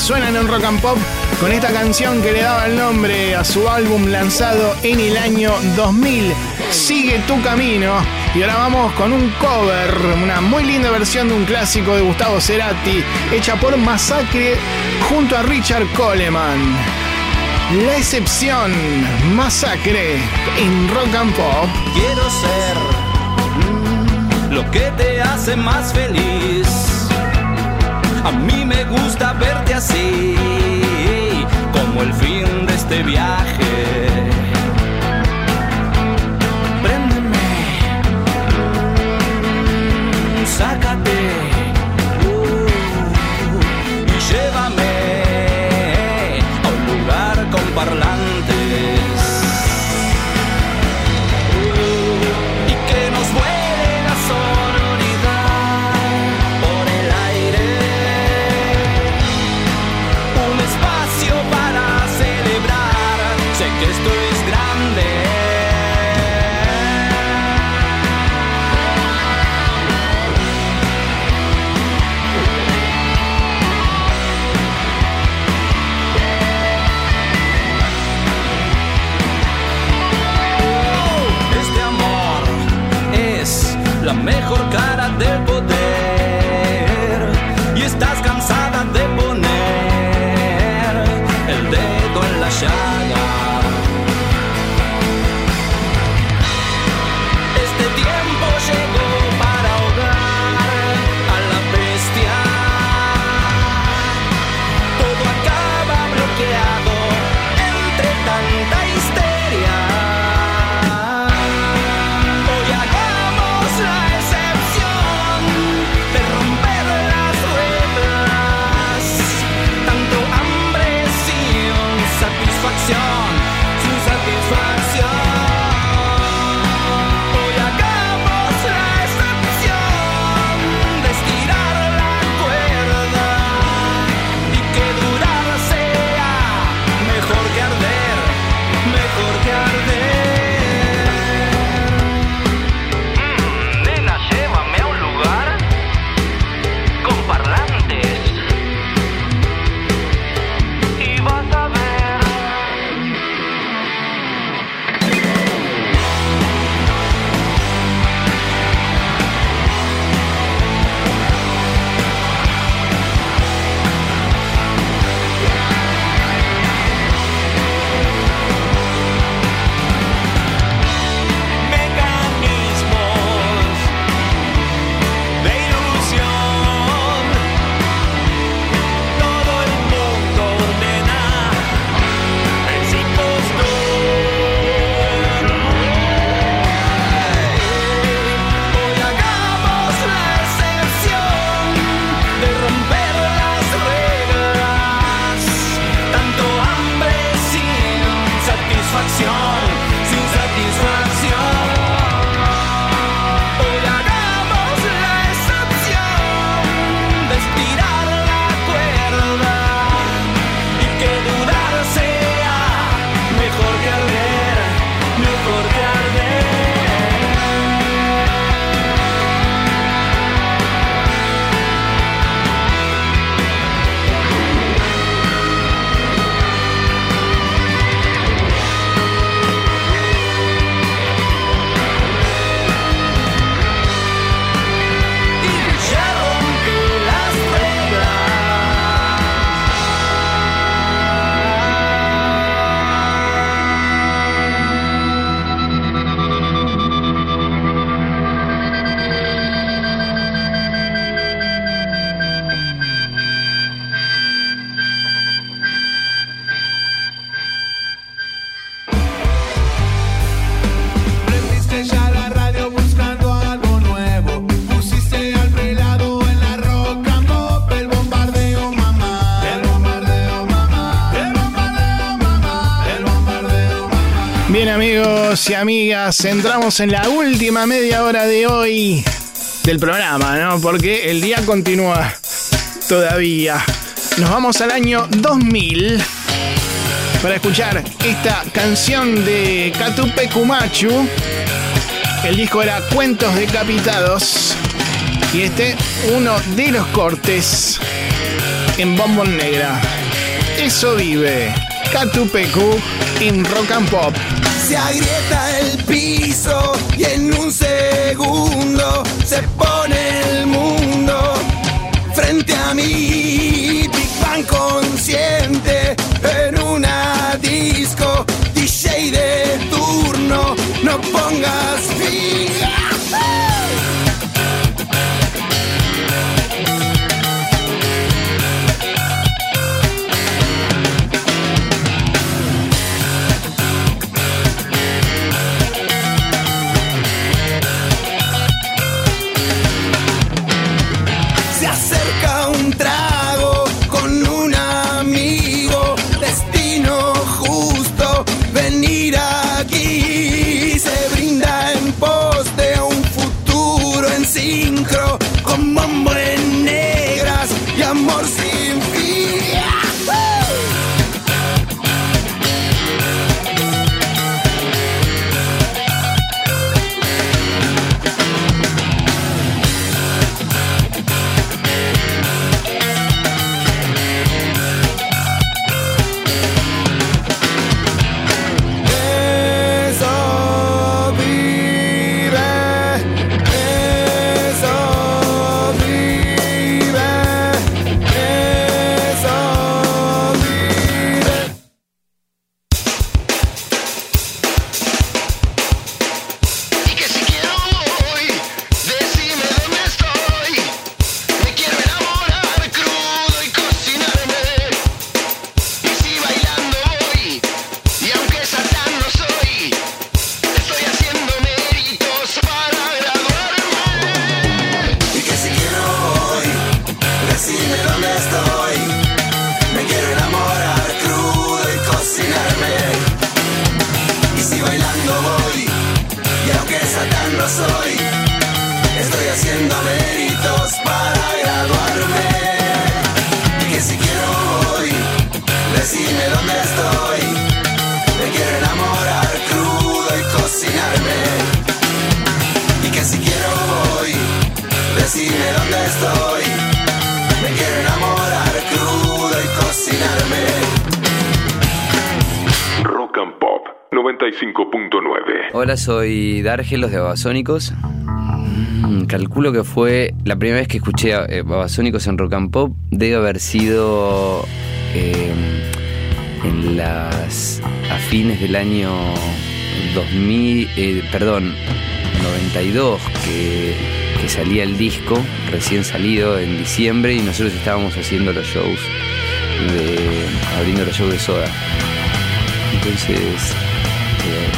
suenan en Rock and Pop con esta canción que le daba el nombre a su álbum lanzado en el año 2000, Sigue tu camino. Y ahora vamos con un cover, una muy linda versión de un clásico de Gustavo Cerati, hecha por Masacre junto a Richard Coleman. La excepción, Masacre en Rock and Pop. Quiero ser lo que te hace más feliz a mí me gusta verte así, como el fin de este viaje. mejor cara. Amigas, entramos en la última media hora de hoy del programa, ¿no? Porque el día continúa todavía. Nos vamos al año 2000 para escuchar esta canción de Catupe Kumachu. El disco era Cuentos Decapitados y este uno de los cortes en Bombón Negra. Eso vive Catupecu en Rock and Pop. Se agrieta el piso y en un segundo se pone el mundo frente a mí. Big Bang consciente en una disco. DJ de turno, no pongas soy Dargelos de Babasónicos. Mm, Calculo que fue la primera vez que escuché a eh, Babasónicos en Rock and Pop. Debe haber sido eh, en las a fines del año 2000, eh, perdón, 92 que, que salía el disco, recién salido en diciembre y nosotros estábamos haciendo los shows de abriendo los shows de Soda. Entonces,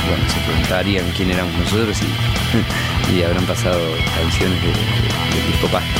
bueno, se preguntarían quién éramos nosotros y, habrán pasado canciones de- de- disco Pasta.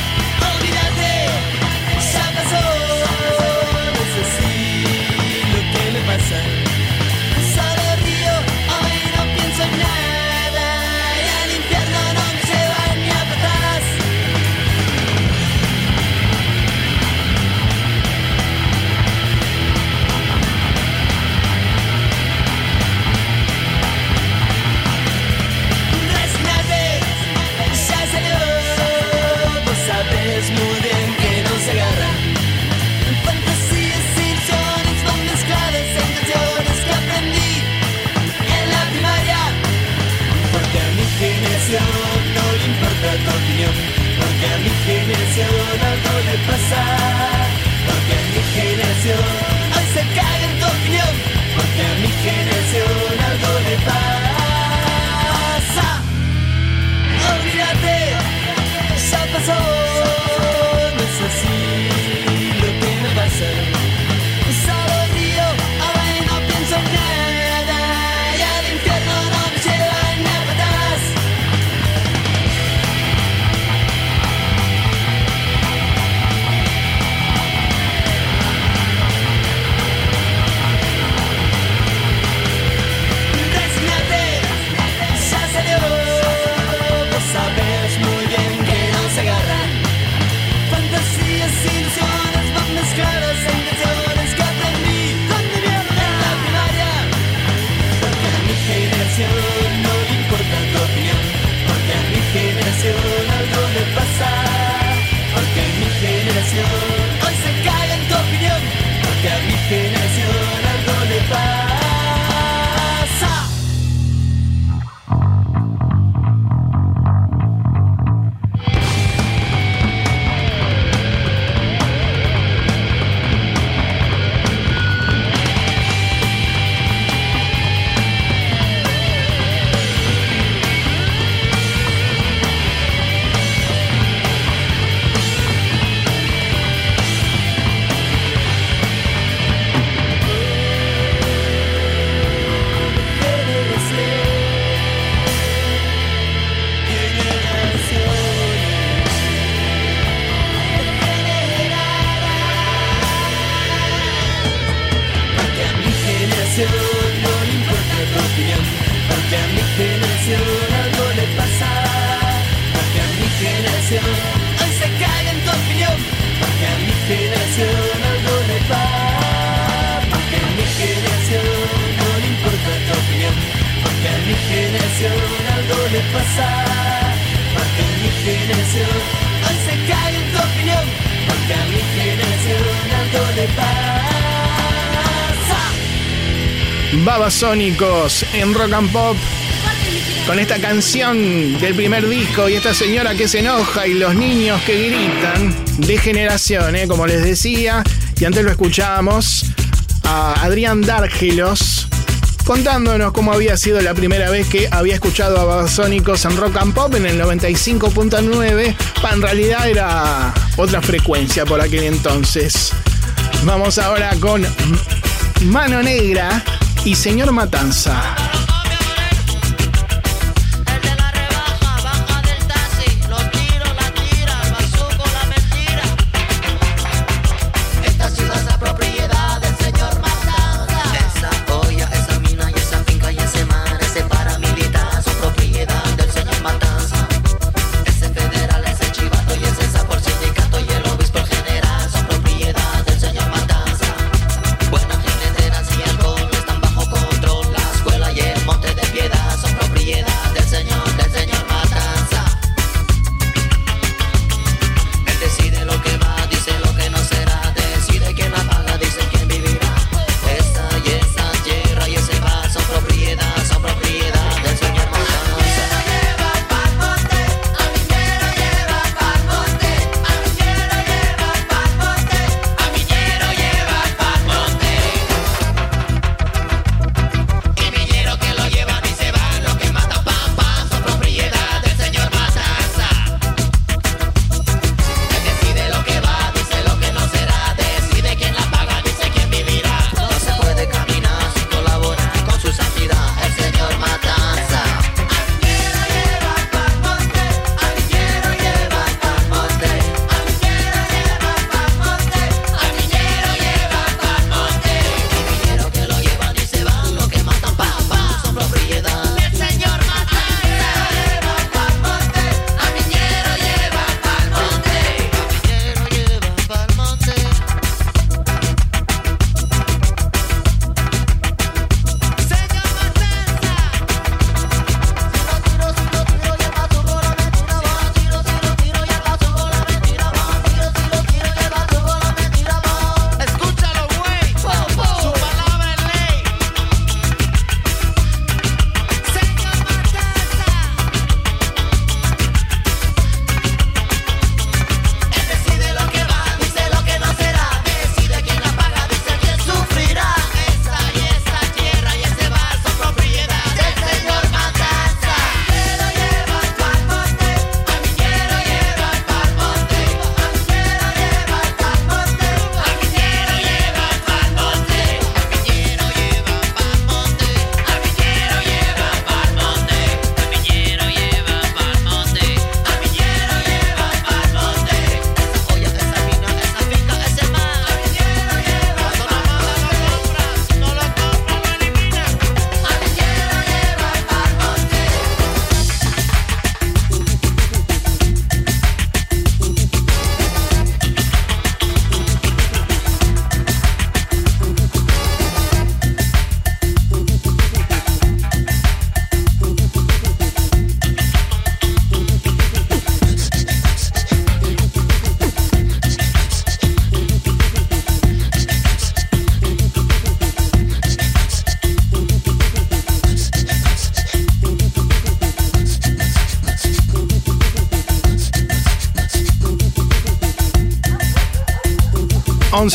En Rock and Pop. Con esta canción del primer disco y esta señora que se enoja y los niños que gritan de generación, ¿eh? como les decía, y antes lo escuchábamos a Adrián Dárgelos contándonos cómo había sido la primera vez que había escuchado a Babasónicos en Rock and Pop en el 95.9. Pa, En realidad era otra frecuencia por aquel entonces. Vamos ahora con Mano Negra y Señor Matanza.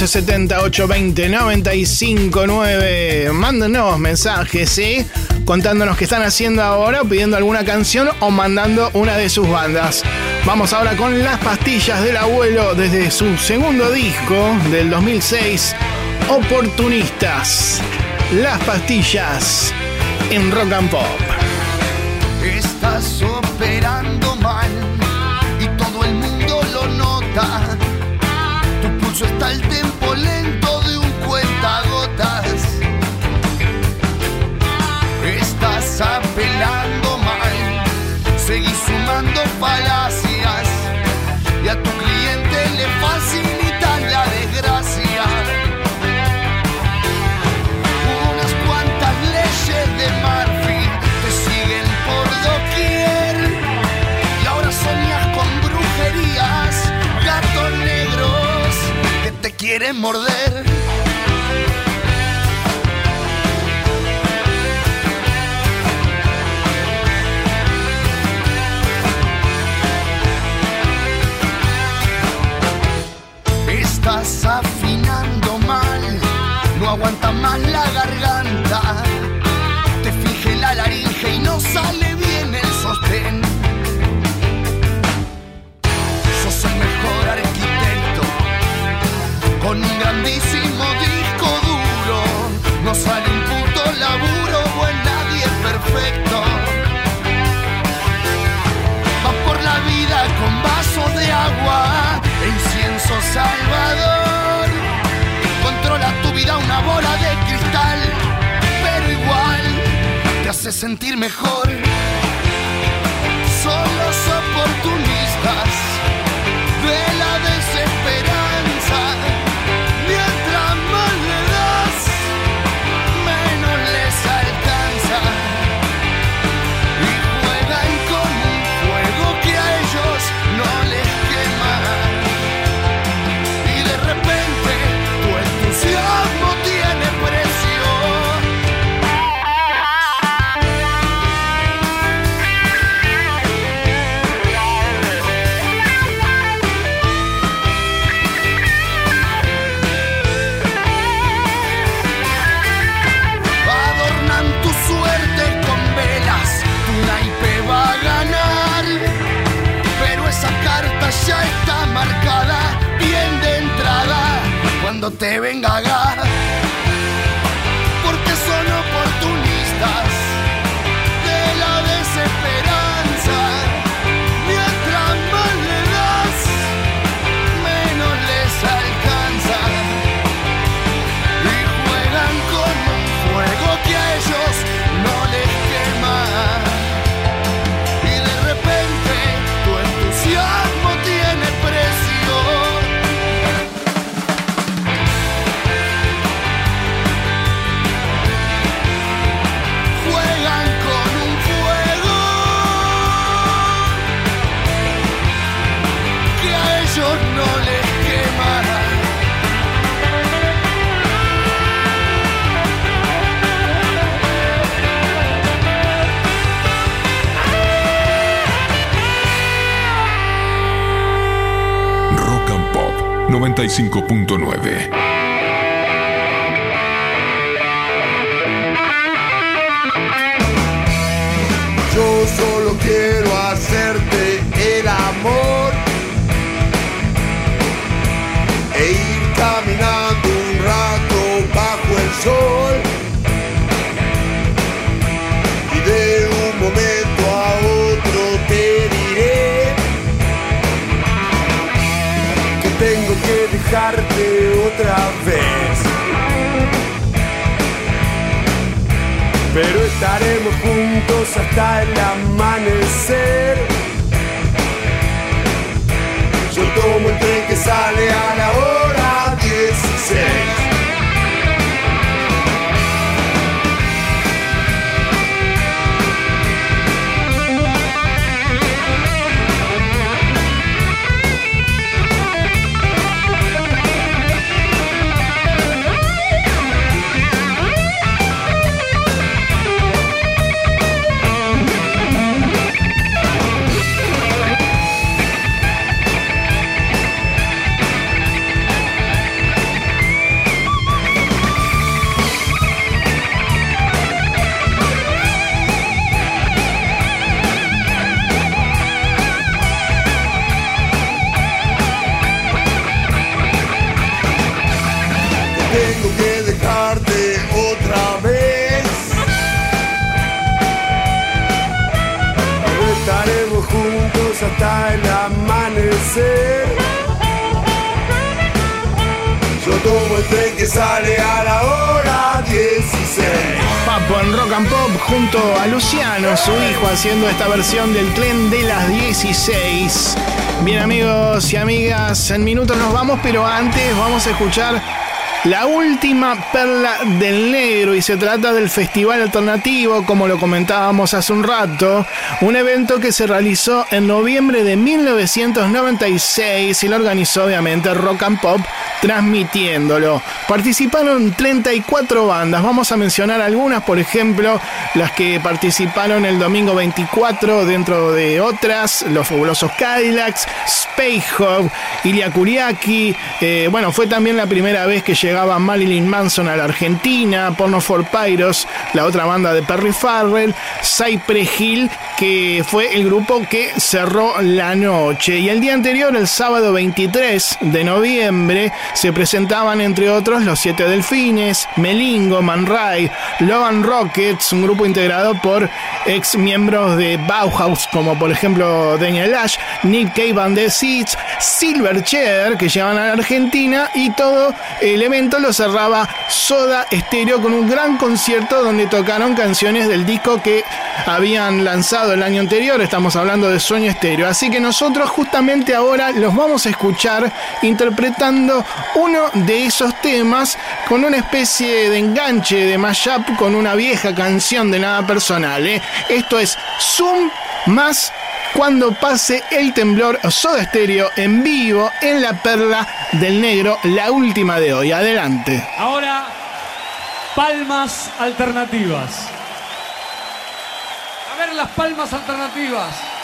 11 70 820 95 9. Mándenos mensajes, ¿sí? Contándonos qué están haciendo ahora, pidiendo alguna canción o mandando una de sus bandas. Vamos ahora con Las Pastillas del Abuelo desde su segundo disco del 2006, Oportunistas. Las Pastillas en Rock and Pop. Estás operando mal y todo el mundo lo nota. Tu pulso está alto pelando mal, seguís sumando falacias y a tu cliente le facilitan la desgracia. Unas cuantas leyes de Murphy te siguen por doquier y ahora soñas con brujerías, gatos negros que te quieren morder. Afinando mal, no aguanta más la garganta. Te finge la laringe y no sale bien el sostén. Sos el mejor arquitecto, con un grandísimo disco duro. No sale un puto laburo, buen nadie es perfecto. Va por la vida con vaso de agua, e incienso salvador. Sentir mejor. Te venga 95.9. otra vez. pero estaremos juntos hasta el amanecer. Yo tomo el tren que sale a la hora 16. Hasta el amanecer. Yo tomo el tren que sale a la hora 16. Papo en Rock and Pop junto a Luciano, su hijo, haciendo esta versión del tren de las 16. Bien amigos y amigas, en minutos nos vamos, pero antes vamos a escuchar la última perla del negro y se trata del Festival Alternativo, como lo comentábamos hace un rato, un evento que se realizó en noviembre de 1996 y lo organizó obviamente Rock and Pop transmitiéndolo. Participaron 34 bandas, vamos a mencionar algunas, por ejemplo, las que participaron el domingo 24 dentro de otras, los fabulosos Cadillacs, Space Hub, Ilya Kuriaki, eh, bueno, fue también la primera vez que llegaba Marilyn Manson a la Argentina, Porno for Pyros, la otra banda de Perry Farrell, Cypress Hill, que fue el grupo que cerró la noche. Y el día anterior, el sábado 23 de noviembre, se presentaban entre otros los Siete Delfines, Melingo, Man Ray, Logan Rockets, un grupo integrado por ex miembros de Bauhaus, como por ejemplo Daniel Ash, Nick Cave and the Seeds, Silverchair, que llegaban a la Argentina, y todo el lo cerraba Soda Stereo con un gran concierto donde tocaron canciones del disco que habían lanzado el año anterior. Estamos hablando de Sueño Stereo. Así que nosotros justamente ahora los vamos a escuchar interpretando uno de esos temas con una especie de enganche de mashup con una vieja canción de nada personal. ¿eh? Esto es Zoom más cuando pase el temblor Soda Stereo en vivo en la perla del negro, la última de hoy. Adelante. Ahora, palmas alternativas. A ver las palmas alternativas.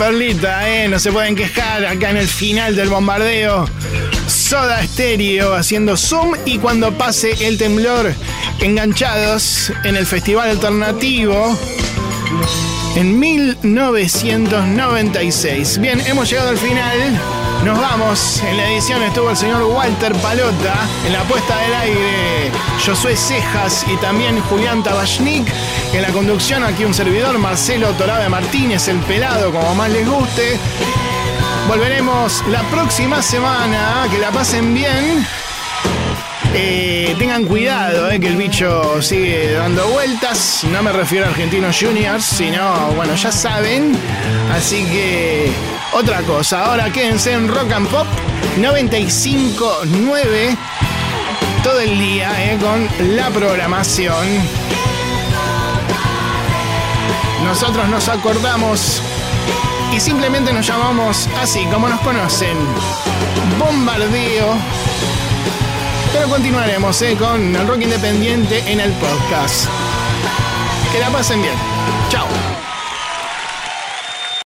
Perlita, ¿eh? No se pueden quejar acá en el final del bombardeo. Soda Stereo haciendo zoom y cuando pase el temblor, enganchados en el Festival Alternativo en 1996. Bien, hemos llegado al final. Nos vamos. En la edición estuvo el señor Walter Palota. En la puesta del aire, Josué Cejas y también Julián Tabachnik. En la conducción, aquí un servidor, Marcelo Torabe Martínez, el pelado, como más les guste. Volveremos la próxima semana. Que la pasen bien. Eh, tengan cuidado, eh, que el bicho sigue dando vueltas. No me refiero a Argentinos Juniors, sino, bueno, ya saben. Así que, otra cosa. Ahora quédense en Rock and Pop 95.9 todo el día eh, con la programación. Nosotros nos acordamos y simplemente nos llamamos así, como nos conocen. Bombardeo Pero continuaremos eh, con el rock independiente en el podcast. Que la pasen bien. Chao.